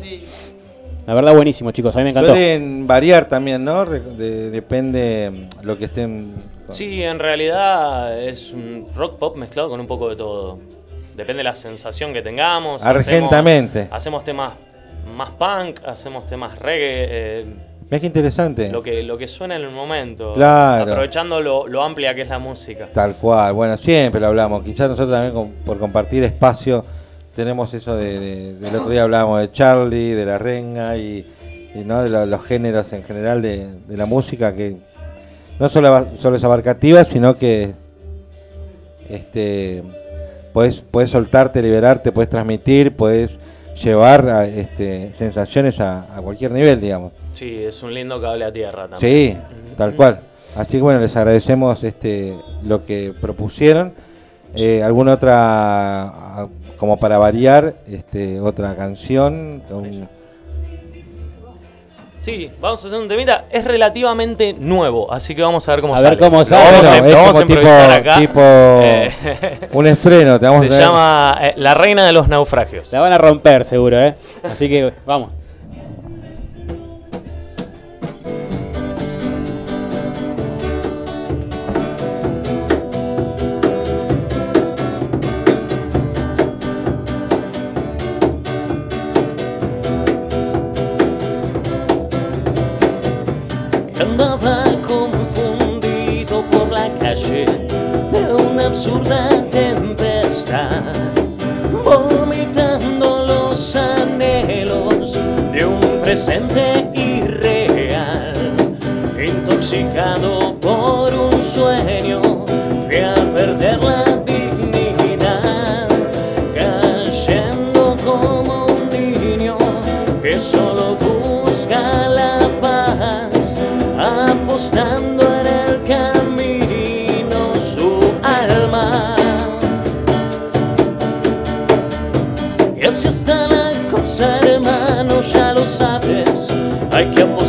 Sí, La verdad, buenísimo, chicos. A mí me encantó. Suelen variar también, ¿no? De- depende lo que estén. Sí, en realidad es un rock pop mezclado con un poco de todo. Depende de la sensación que tengamos. Argentamente. Hacemos, hacemos temas más punk, hacemos temas reggae. eh, Mira qué interesante. lo, que, lo que suena en el momento. Claro. Aprovechando lo, lo amplia que es la música. Tal cual, bueno, siempre lo hablamos. Quizás nosotros también con- por compartir espacio tenemos eso de, de- del otro día hablábamos de Charlie, de la renga y, y, ¿no? de lo- los géneros en general de, de la música que no solo, solo es abarcativa, sino que este puedes, puedes soltarte, liberarte, puedes transmitir, puedes llevar a, este, sensaciones a, a cualquier nivel, digamos. Sí, es un lindo cable a tierra también. Sí, tal cual. Así que bueno, les agradecemos este lo que propusieron. Eh, ¿Alguna otra, como para variar, este, otra canción? Un- Sí, vamos a hacer un temita. Es relativamente nuevo, así que vamos a ver cómo A sale. ver cómo sale. Vamos, a, es vamos a como tipo- improvisar acá. tipo Eh, un estreno, te vamos Se a llama eh, La Reina de los Naufragios. La van a romper, seguro, ¿eh? Así que vamos.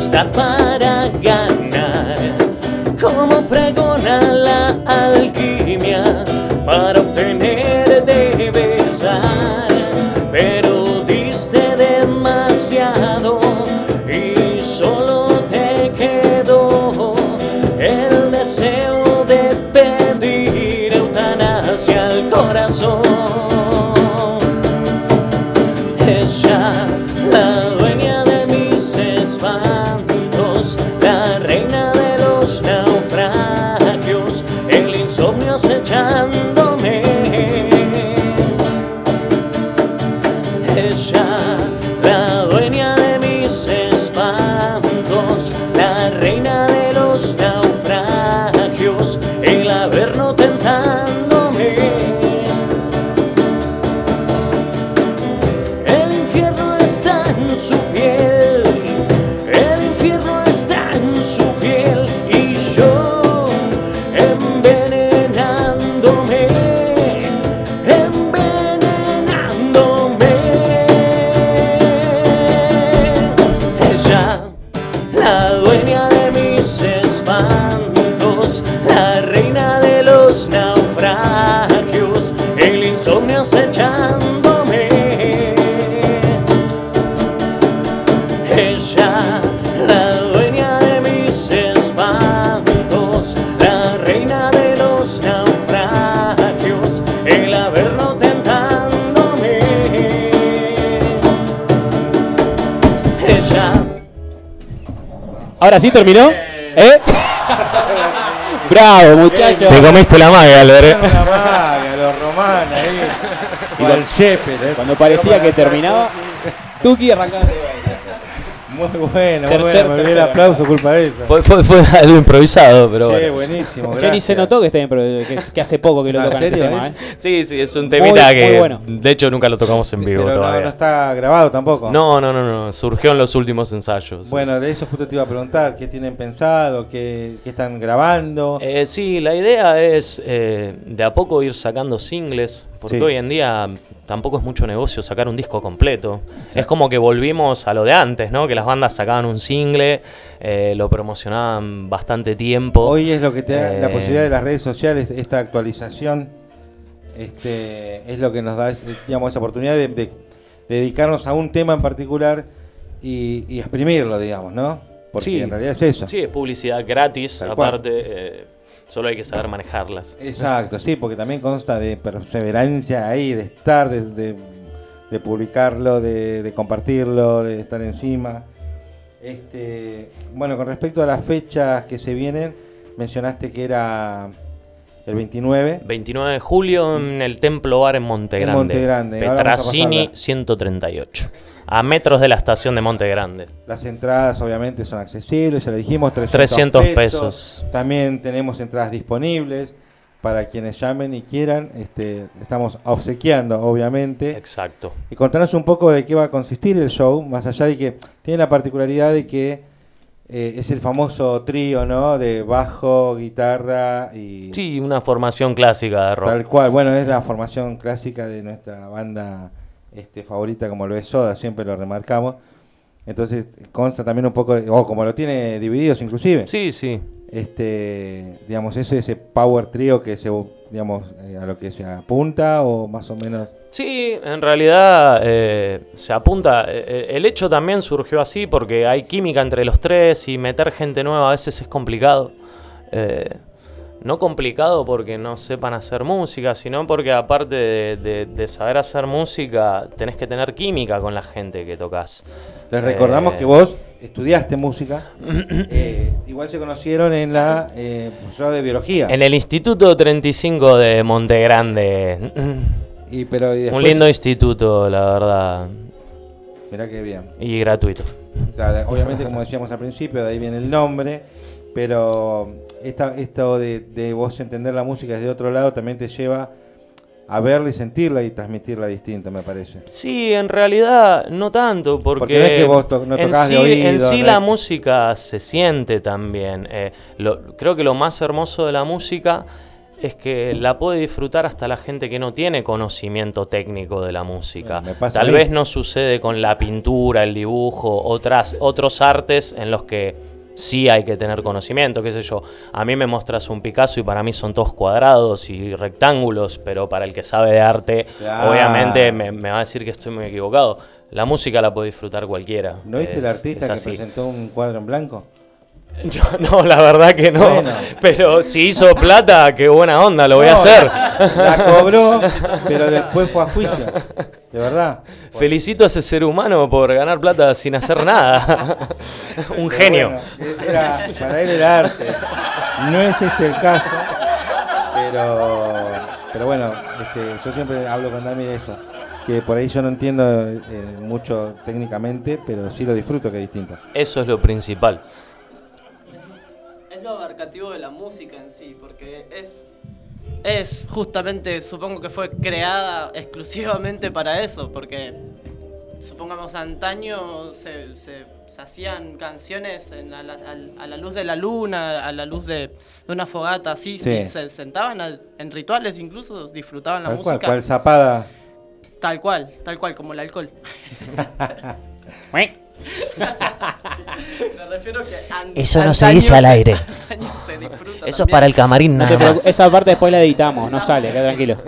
Hay que Ahora sí terminó. ¿Eh? Bravo, muchachos. Te comiste la maga, Álvaro. La maga, los romanos ahí. Igual Shepard, eh. Cuando parecía que terminaba, Tuki arrancaba. Muy bueno, muy Tercer, bueno. Me olvidé el aplauso, culpa de eso. Fue, fue, fue algo improvisado, pero Che, bueno. buenísimo. Ni se notó que, está pero que, que hace poco que lo tocan este ¿serio, tema. eh? ¿eh? Sí, sí, es un temita Muy- que muy bueno. de hecho nunca lo tocamos en vivo Pero no, todavía. no está grabado tampoco. No, no, no, no, surgió en los últimos ensayos. Bueno, de eso justo te iba a preguntar. ¿Qué tienen pensado? ¿Qué, qué están grabando? Eh, sí, la idea es eh, de a poco ir sacando singles, porque Sí. hoy en día tampoco es mucho negocio sacar un disco completo. Es como que volvimos a lo de antes, ¿no? Que las bandas sacaban un single, eh, lo promocionaban bastante tiempo. Hoy es lo que te da la Eh, posibilidad de las redes sociales, esta actualización, este, es lo que nos da digamos, esa oportunidad de, de dedicarnos a un tema en particular y, y exprimirlo, digamos, ¿no? Porque Sí. en realidad es eso. Sí, es publicidad gratis, Tal aparte, eh, solo hay que saber manejarlas. Exacto, sí, porque también consta de perseverancia ahí, de estar, de, de- de publicarlo, de, de compartirlo, de estar encima. Este, bueno, con respecto a las fechas que se vienen, mencionaste que era el 29. 29 de julio en el Templo Bar en Monte En Grande. Monte Grande, Petrasini pasarla. 138. A metros de la estación de Monte Grande. Las entradas obviamente son accesibles, ya le dijimos, 300, 300 pesos. También tenemos entradas disponibles para quienes llamen y quieran. Este, estamos obsequiando, obviamente. Exacto. Y contanos un poco de qué va a consistir el show, más allá de que tiene la particularidad de que eh, es el famoso trío, ¿no? De bajo, guitarra y Sí, una formación clásica de rock. tal cual. Bueno, es la formación clásica de nuestra banda este, favorita, como lo es Soda, siempre lo remarcamos. Entonces consta también un poco, de- o como lo tiene divididos inclusive. Sí, sí. Este, digamos, ese, ese power trío que se, digamos, eh, a lo que se apunta o más o menos. Sí, en realidad eh, se apunta. eh, El hecho también surgió así porque hay química entre los tres y meter gente nueva a veces es complicado. Eh, no complicado porque no sepan hacer música, sino porque aparte de, de- de saber hacer música, tenés que tener química con la gente que tocas. Les recordamos Eh, que vos estudiaste música. eh, igual se conocieron en la eh, de biología. En el Instituto 35 de Monte Grande. Y, pero, y Un lindo instituto, la verdad. Mirá qué bien. Y gratuito. Claro, obviamente, como decíamos al principio, de ahí viene el nombre, pero esta, esto de, de vos entender la música desde otro lado también te lleva a verla y sentirla y transmitirla distinto, me parece. Sí, en realidad no tanto, porque, Porque no es que vos to- no en de sí, oído, en sí no la música se siente también. Eh, lo- creo que lo más hermoso de la música es que la puede disfrutar hasta la gente que no tiene conocimiento técnico de la música. Pasa Tal vez no sucede con la pintura, el dibujo, otras, otros artes en los que sí hay que tener conocimiento, qué sé yo. A mí me mostras un Picasso y para mí son todos cuadrados y rectángulos, pero para el que sabe de arte, Claro. obviamente me, me va a decir que estoy muy equivocado. La música la puede disfrutar cualquiera. ¿No viste el artista que presentó un cuadro en blanco? Yo- no, la verdad que no. Bueno. Pero si hizo plata, qué buena onda, lo voy a hacer. La cobró, pero después fue a juicio. De verdad. Felicito a ese ser humano por ganar plata sin hacer nada. Un Pero genio. bueno, era, para él era arte. No es este el caso, pero, pero bueno, este, yo siempre hablo con Dami de eso. Que por ahí yo no entiendo eh, mucho técnicamente, pero sí lo disfruto, que es distinto. Eso es lo principal. Es lo abarcativo de la música en sí, porque es, es justamente, supongo que fue creada exclusivamente para eso, porque supongamos antaño se, se- se hacían canciones en a, la, al- a la luz de la luna, a la luz de, de una fogata, así, Sí. y se sentaban a- en rituales incluso, disfrutaban la Tal cual, música. cual zapada. Tal cual, tal cual, como el alcohol. Me refiero que Eso no se dice al aire. antaño se disfruta Eso es para el camarín nada más. esa parte después la editamos, no sale, queda tranquilo.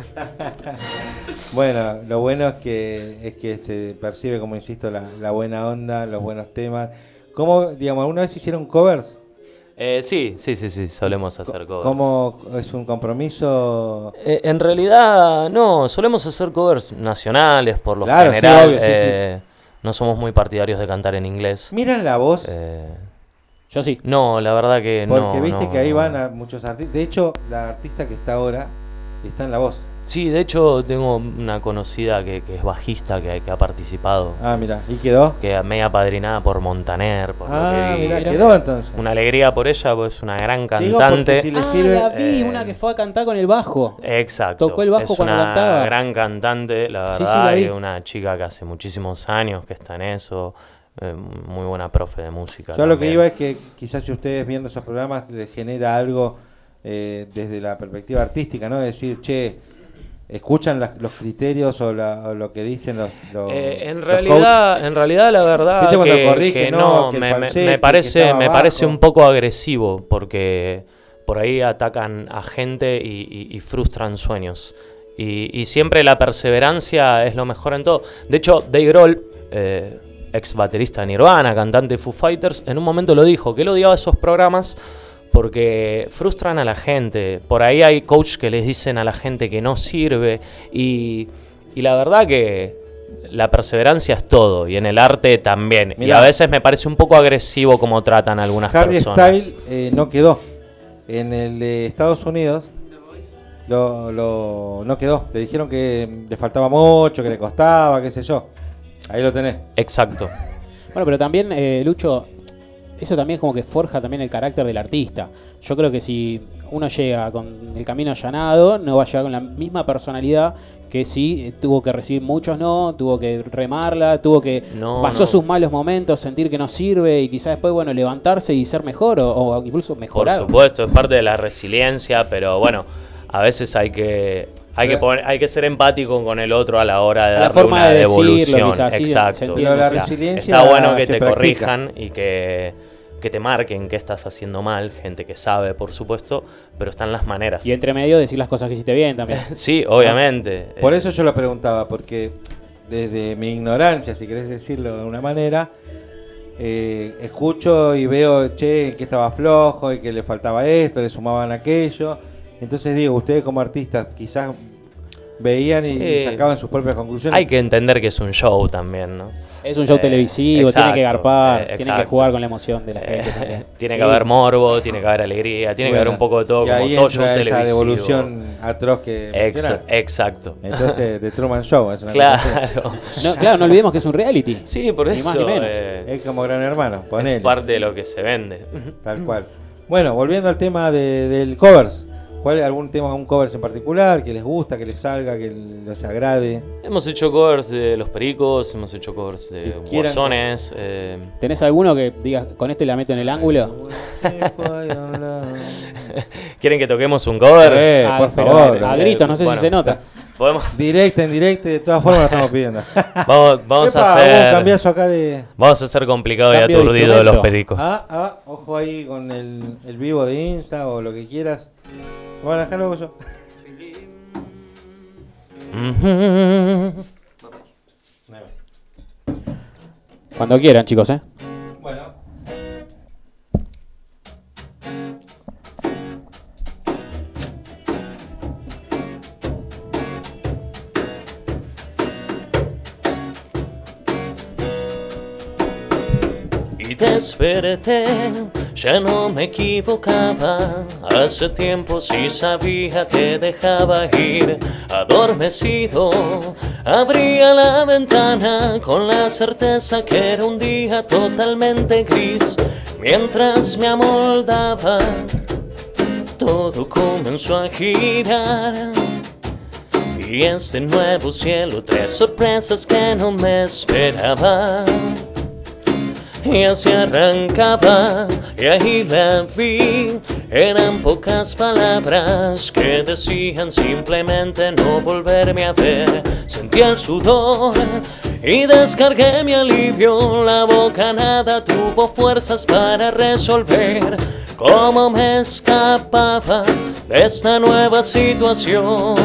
Bueno, lo bueno es que es que se percibe, como insisto, la, la buena onda, los buenos temas. ¿Cómo, digamos, alguna vez hicieron covers? Eh, sí, sí, sí, sí, solemos hacer covers. ¿Cómo es un compromiso? Eh, en realidad, no, solemos hacer covers nacionales por lo Claro, sí, general. sí, eh, No somos muy partidarios de cantar en inglés. Miran la voz, Eh, Yo sí. no, la verdad que no. porque viste no, que ahí no. van a muchos artistas. De hecho, la artista que está ahora está en la voz. Sí, de hecho tengo una conocida que, que es bajista que, que ha participado. Ah, mira, y quedó. Que media padrinada por Montaner. Por lo Ah, mira, quedó entonces. Una alegría por ella, pues es una gran Digo, cantante. porque si le Ah, sirve. la vi, eh, una que fue a cantar con el bajo. Exacto. Tocó el bajo es cuando una cantaba. gran cantante, la Sí, sí, verdad, la vi. y una chica que hace muchísimos años que está en eso, eh, muy buena profe de música. Yo a lo que iba es que quizás si ustedes viendo esos programas les genera algo eh, desde la perspectiva artística, ¿no? Decir, che, escuchan las- los criterios o, la- o lo que dicen los, los- Eh, en los realidad, en realidad la verdad ¿Viste cuando que, corrige, que no, no, que me, falsete, me parece, me parece un poco agresivo porque por ahí atacan a gente y, y- y frustran sueños. Y, y siempre la perseverancia es lo mejor en todo. De hecho, Dave Grohl, eh, ex baterista de Nirvana, cantante de Foo Fighters, en un momento lo dijo, que él odiaba esos programas porque frustran a la gente. Por ahí hay coach que les dicen a la gente que no sirve y, y la verdad que la perseverancia es todo y en el arte también. Y a veces me parece un poco agresivo como tratan a algunas Harry personas. Styles eh, no quedó. En el de Estados Unidos lo, lo- no quedó. Le dijeron que le faltaba mucho, que le costaba, qué sé yo. Ahí lo tenés. Exacto. Bueno, pero también, eh, Lucho, eso también es como que forja también el carácter del artista. Yo creo que si uno llega con el camino allanado, no va a llegar con la misma personalidad que si eh, tuvo que recibir muchos no, tuvo que remarla, tuvo que No, pasó no. sus malos momentos, sentir que no sirve y quizás después, bueno, levantarse y ser mejor o, o incluso Por mejorar. supuesto, es parte de la resiliencia, pero bueno, a veces hay que hay que poner- hay que ser empático con el otro a la hora de La darle forma una de decirlo, devolución. quizás, sí, se Exacto. entiende. Pero la o sea, resiliencia Está bueno que te practica. corrijan y que, que te marquen qué estás haciendo mal, gente que sabe, por supuesto, pero están las maneras. Y entre medio decir las cosas que hiciste bien también. Sí, obviamente. Por Eh, eso yo lo preguntaba, porque desde mi ignorancia, si querés decirlo de una manera, eh, escucho y veo, che, que estaba flojo y que le faltaba esto, le sumaban aquello. Entonces digo, ustedes como artistas quizás veían y Sí. sacaban sus propias conclusiones. Hay que entender que es un show también, ¿no? Es un show Eh, televisivo, tiene que exacto, garpar, eh, tiene que exacto. jugar con la emoción de la gente Eh, también. tiene Sí. que haber morbo, tiene que haber alegría, tiene que haber un poco de todo, y como ahí todo show entra esa televisivo. devolución atroz que Ex- exacto. Entonces, The Truman Show es una. Claro. No, claro, no olvidemos que es un reality. Sí, por Ni eso. más ni menos. eh, Es como Gran Hermano, ponele. es parte de lo que se vende. Tal cual. Bueno, volviendo al tema de- del covers. ¿Cuál algún tema, un covers en particular que les gusta, que les salga, que les agrade? hemos hecho covers de Los Pericos, hemos hecho covers de Guasones. eh, ¿Tenés alguno que digas, con este la meto en el ángulo? ¿Quieren que toquemos un cover? Eh, Ah, por favor. A gritos, no sé Bueno. si se nota. Podemos, Directa, en directo, de todas formas lo estamos pidiendo. vamos vamos a Epa, hacer. cambiazo acá de. Vamos a hacer complicado y Cambio de aturdido de los pericos. Ah, ah, ojo ahí con el, el vivo de Insta o lo que quieras. Bueno, déjalo yo. Cuando quieran, chicos, ¿eh? Bueno. Y desperté ya no me equivocaba. Hace tiempo sí sabía te dejaba ir adormecido. Abría la ventana con la certeza que era un día totalmente gris. Mientras me amoldaba, todo comenzó a girar. Y este nuevo cielo trae sorpresas que no me esperaba. Así arrancaba, y ahí la vi. Eran pocas palabras que decían simplemente no volverme a ver. Sentí el sudor y descargué mi alivio. La boca nada tuvo fuerzas para resolver cómo me escapaba de esta nueva situación.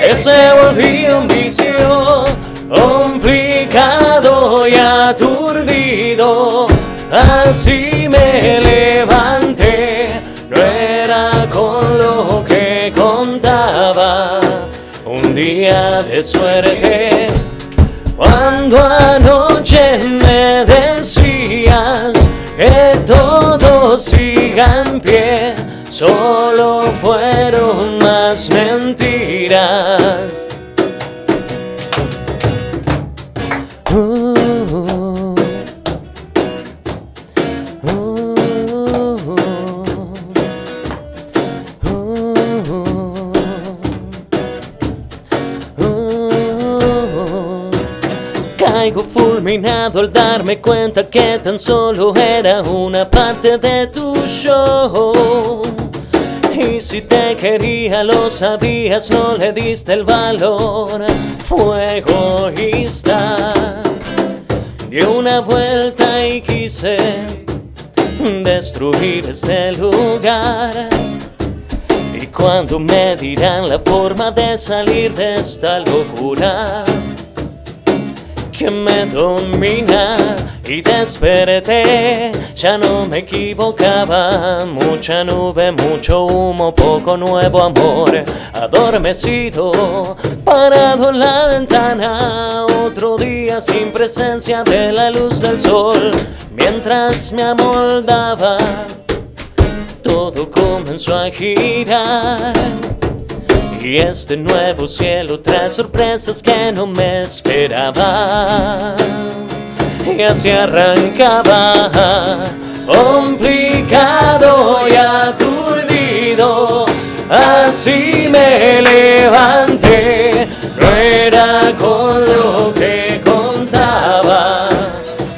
Que se volvía un vicio complicado y aturdido. Así me levanté, no era con lo que contaba. Un día de suerte, cuando anoche me decías que todo siga en pie, solo fueron más mentiras. Fulminado al darme cuenta que tan solo era una parte de tu show. Y si te quería lo sabías, no le diste el valor. Fue egoísta. Di una vuelta y quise destruir este lugar. Y cuando me dirán la forma de salir de esta locura que me domina y desperté, ya no me equivocaba, mucha nube, mucho humo, poco nuevo amor, adormecido, parado en la ventana, otro día sin presencia de la luz del sol, mientras me amoldaba, todo comenzó a girar. Y este nuevo cielo trae sorpresas que no me esperaba. Y así arrancaba, complicado y aturdido. Así me levanté, no era con lo que contaba.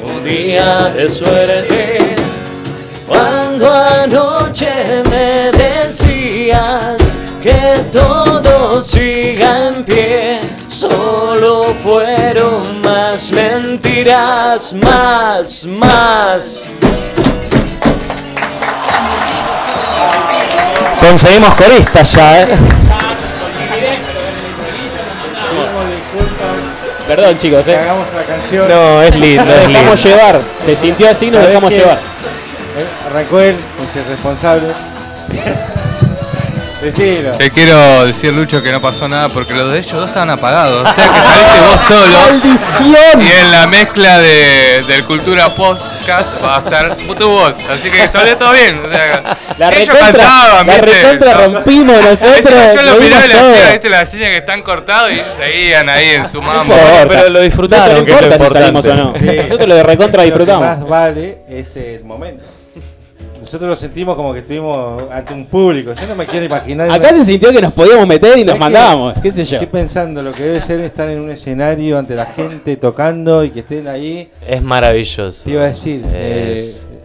Un día de suerte, cuando anoche me decías que todo siga en pie. Solo fueron más mentiras, más, más. Conseguimos coristas ya, ¿eh? Perdón, chicos, eh. hagamos la canción. No, es lindo, Nos es lindo. dejamos llevar. Se sintió así, nos ¿Sabés dejamos qué? llevar. Eh, Arrancó él, es el responsable. Decilo. Te quiero decir, Lucho, que no pasó nada porque los de ellos dos estaban apagados. O sea que saliste vos solo. ¡Maldición! Y en la mezcla de, del Cultura Podcast va a estar tu voz. Así que salió todo bien. O sea, La ellos recontra, cantaban, la ¿viste? recontra rompimos nosotros. Yo lo miraba y le hacía, viste, la seña que están cortados y seguían ahí en su mambo. Pero lo disfrutaron, No que es lo si salimos o no. Sí. Nosotros lo de recontra Lo que disfrutamos. más vale es el momento. Nosotros lo sentimos como que estuvimos ante un público. Yo no me quiero imaginar. Acá se sintió que nos podíamos meter y ¿Sabés nos qué? mandábamos, qué sé yo. Estoy pensando lo que debe ser estar en un escenario ante la gente tocando y que estén ahí. Es maravilloso. Te iba a decir, Es- eh,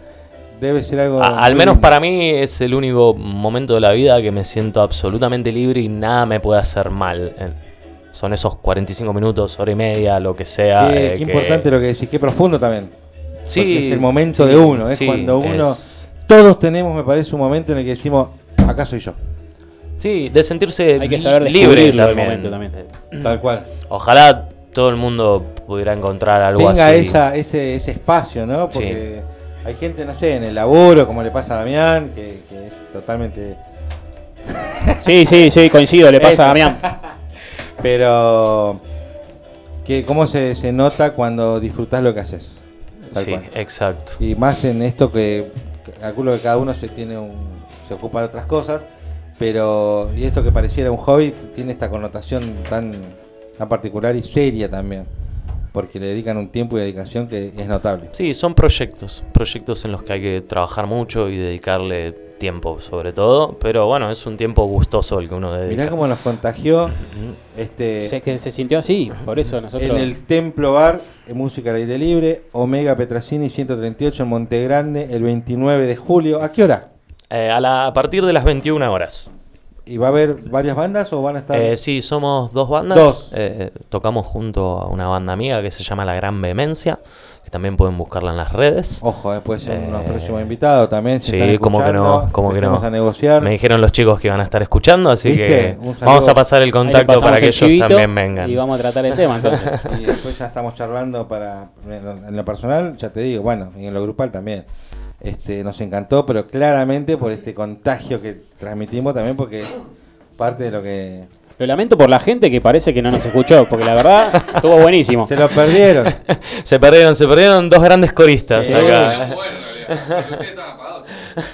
debe ser algo. A- al menos lindo. para mí es el único momento de la vida que me siento absolutamente libre y nada me puede hacer mal. Son esos 45 minutos, hora y media, lo que sea. Qué, eh, qué que- importante lo que decís, qué profundo también. Sí, Porque es el momento sí, de uno, es sí, cuando uno. es- Todos tenemos, me parece, un momento en el que decimos, acá soy yo. Sí, de sentirse Hay que saber libre también. momento también. Eh, Tal cual. Ojalá todo el mundo pudiera encontrar algo Tenga así. esa, ese, ese espacio, ¿no? Sí. Porque hay gente, no sé, en el laburo, como le pasa a Damián, que, que es totalmente. Sí, sí, sí, coincido, le pasa Eso. a Damián. Pero. Que, ¿Cómo se, se nota cuando disfrutás lo que haces? Tal sí, cual. exacto. Y más en esto que calculo que cada uno se tiene un, se ocupa de otras cosas, pero y esto que pareciera un hobby tiene esta connotación tan, tan particular y seria también, porque le dedican un tiempo y dedicación que es notable. Sí, son proyectos, proyectos en los que hay que trabajar mucho y dedicarle tiempo sobre todo, pero bueno, es un tiempo gustoso el que uno dedica. Mirá cómo nos contagió este Sé que se sintió así, por eso nosotros. en el Templo Bar, música al aire libre, Omega Petrasini 138 en Monte Grande, el 29 de julio. ¿A qué hora? Eh, a, la- a partir de las 21 horas. ¿Y va a haber varias bandas o van a estar? Eh, sí, somos dos bandas. Dos. Eh, tocamos junto a una banda amiga que se llama La Gran Vehemencia, que también pueden buscarla en las redes. Ojo, eh, puede ser unos Eh, próximos invitados también. si Sí, están como que no, como que no. a negociar. Me dijeron los chicos que iban a estar escuchando, así ¿Viste? que vamos a pasar el contacto para que el ellos también vengan. Y vamos a tratar el tema entonces. Y después ya estamos charlando para. En lo personal, ya te digo, bueno, y en lo grupal también. Este, nos encantó, pero claramente por este contagio que transmitimos también, porque es parte de lo que. Lo lamento por la gente que parece que no nos escuchó, porque la verdad estuvo buenísimo. Se lo perdieron. se perdieron, se perdieron dos grandes coristas Sí. acá.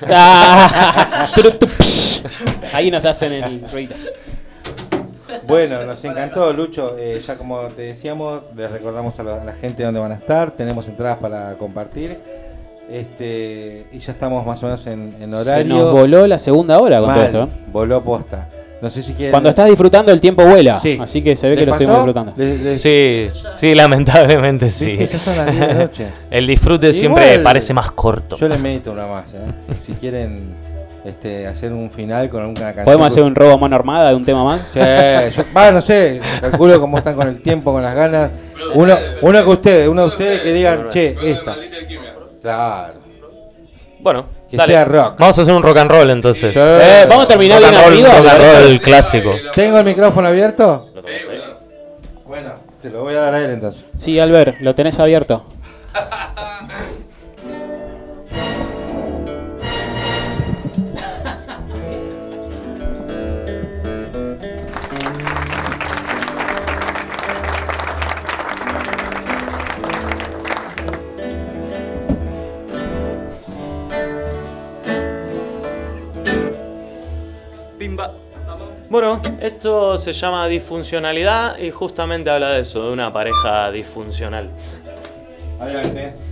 Ah. Ahí nos hacen el ruido. Bueno, nos encantó, Lucho. Eh, ya como te decíamos, les recordamos a la, a la gente dónde van a estar. Tenemos entradas para compartir. Este, y ya estamos más o menos en, en Se horario. nos voló la segunda hora con todo esto. ¿eh? Voló posta. No sé si quieren. Cuando estás disfrutando el tiempo vuela, Sí. así que se ve ¿Les que lo estuvimos pasó? disfrutando. Le- le- Sí, sí, lamentablemente sí. Ya son las 10 de la noche. El disfrute siempre parece más corto. Yo le meto una más, ¿eh? Si quieren este, hacer un final con alguna canción. ¿Podemos hacer un robo a mano armada de un tema más? Sí, yo, va, no sé, calculo cómo están con el tiempo, con las ganas. Uno, uno que ustedes, uno de ustedes que digan, che, esta. Claro. Bueno, Que dale. sea rock. Vamos a hacer un rock and roll entonces. Sí. Eh, vamos a terminar Rock bien and roll, arriba. rock and roll clásico. ¿Tengo el micrófono abierto? Bueno, se lo voy a dar a él entonces. Sí, Albert, lo tenés abierto. Bueno, esto se llama disfuncionalidad y justamente habla de eso, de una pareja disfuncional. Adelante.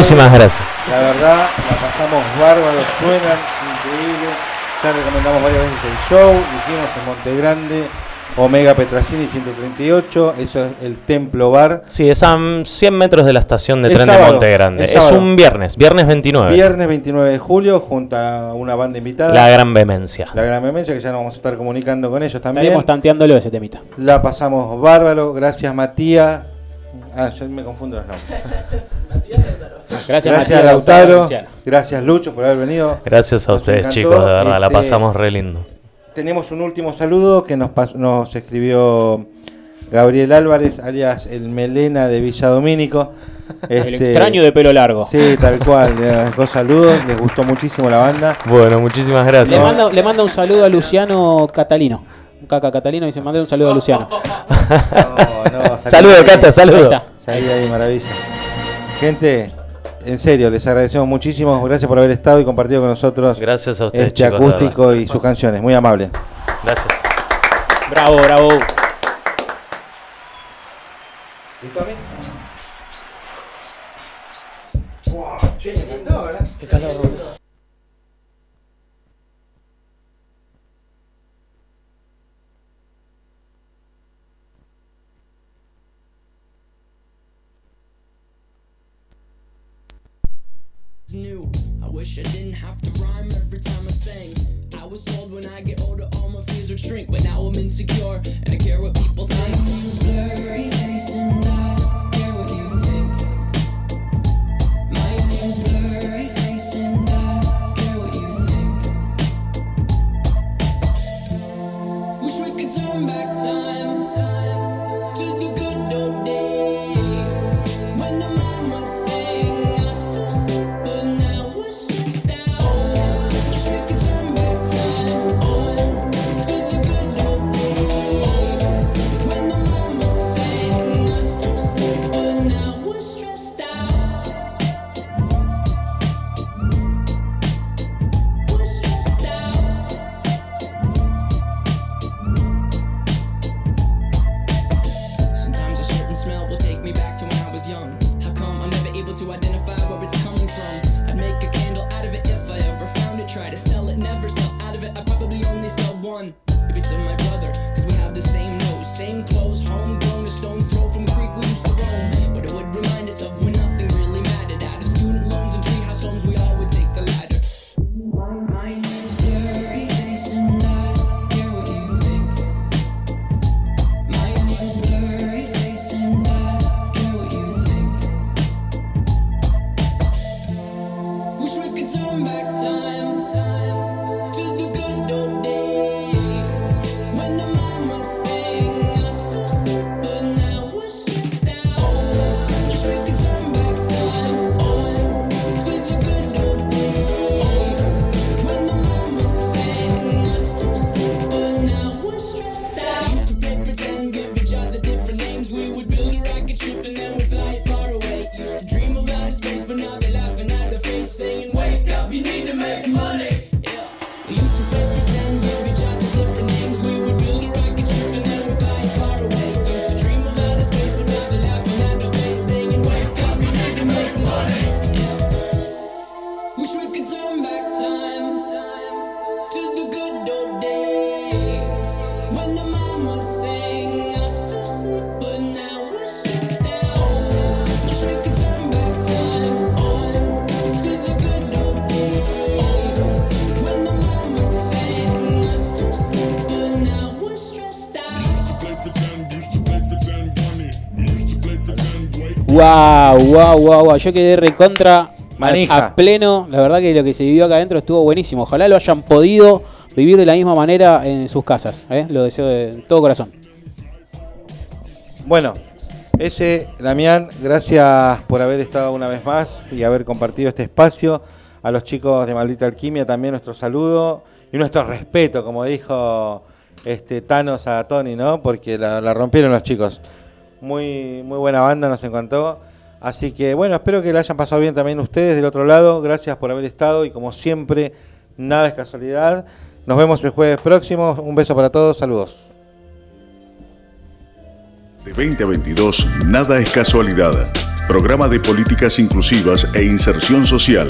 Muchísimas gracias. La verdad, la pasamos bárbaro, suenan increíble. Ya recomendamos varias veces el show, dijimos en Monte Grande, Omega Petracini 138, eso es el Templo Bar. Sí, es a mm, 100 metros de la estación de tren de Monte Grande. es un viernes, viernes 29. Viernes 29 de julio, junto a una banda invitada. La Gran Vehemencia. La Gran Vehemencia, que ya nos vamos a estar comunicando con ellos también. Estaremos tanteándolo ese temita. La pasamos bárbaro, gracias Matías. Ah, yo me confundo los nombres. Gracias, Gracias Matías Lautaro. Gracias Lucho por haber venido. Gracias a Nos ustedes, encantó. chicos, de verdad, la Este, pasamos re lindo. Tenemos un último saludo que nos, nos escribió Gabriel Álvarez, alias el Melena de Villa Domínico. El Este, extraño de pelo largo. Sí, tal cual. Dejó saludos, les gustó muchísimo la banda. Bueno, muchísimas Le gracias. manda, le manda un saludo a Luciano Catalino. Un caca Catalino dice, mandé un saludo a Luciano. No, Saludo. Cata, saludo. Ahí ahí, maravilla. Gente, en serio, les agradecemos muchísimo. Gracias por haber estado y compartido con nosotros Gracias a ustedes, este chicos. acústico y sus canciones. Muy amable. Gracias. Bravo, bravo. But now I'm insecure. And I Wow, wow, wow, wow. Yo quedé recontra a, Manija. a pleno. La verdad que lo que se vivió acá adentro estuvo buenísimo. Ojalá lo hayan podido vivir de la misma manera en sus casas. ¿eh? Lo deseo de todo corazón. Bueno, ese, Damián, gracias por haber estado una vez más y haber compartido este espacio. A los chicos de Maldita Alquimia también nuestro saludo y nuestro respeto, como dijo este Thanos a Tony, ¿no? Porque la, la rompieron los chicos. Muy, muy buena banda, nos encantó. Así que bueno, espero que la hayan pasado bien también ustedes del otro lado. Gracias por haber estado y como siempre, nada es casualidad. Nos vemos el jueves próximo. Un beso para todos, saludos. De 20 a 22, nada es casualidad. Programa de Políticas Inclusivas e Inserción Social.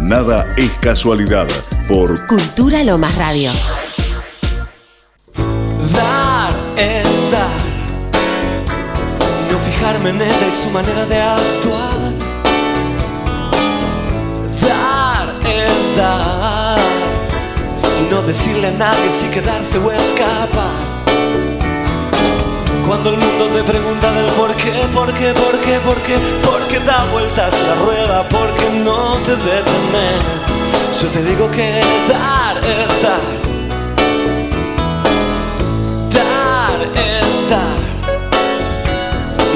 Nada es casualidad. Por Cultura Lomas Radio. Dar es fijarme en ella y su manera de actuar. Dar es dar. Y no decirle a nadie si quedarse o escapar. Cuando el mundo te pregunta del por qué, por qué, por qué, por qué, por qué da vueltas la rueda, porque no te detenes. Yo te digo que dar es dar. Dar es dar.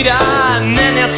Mira, nenas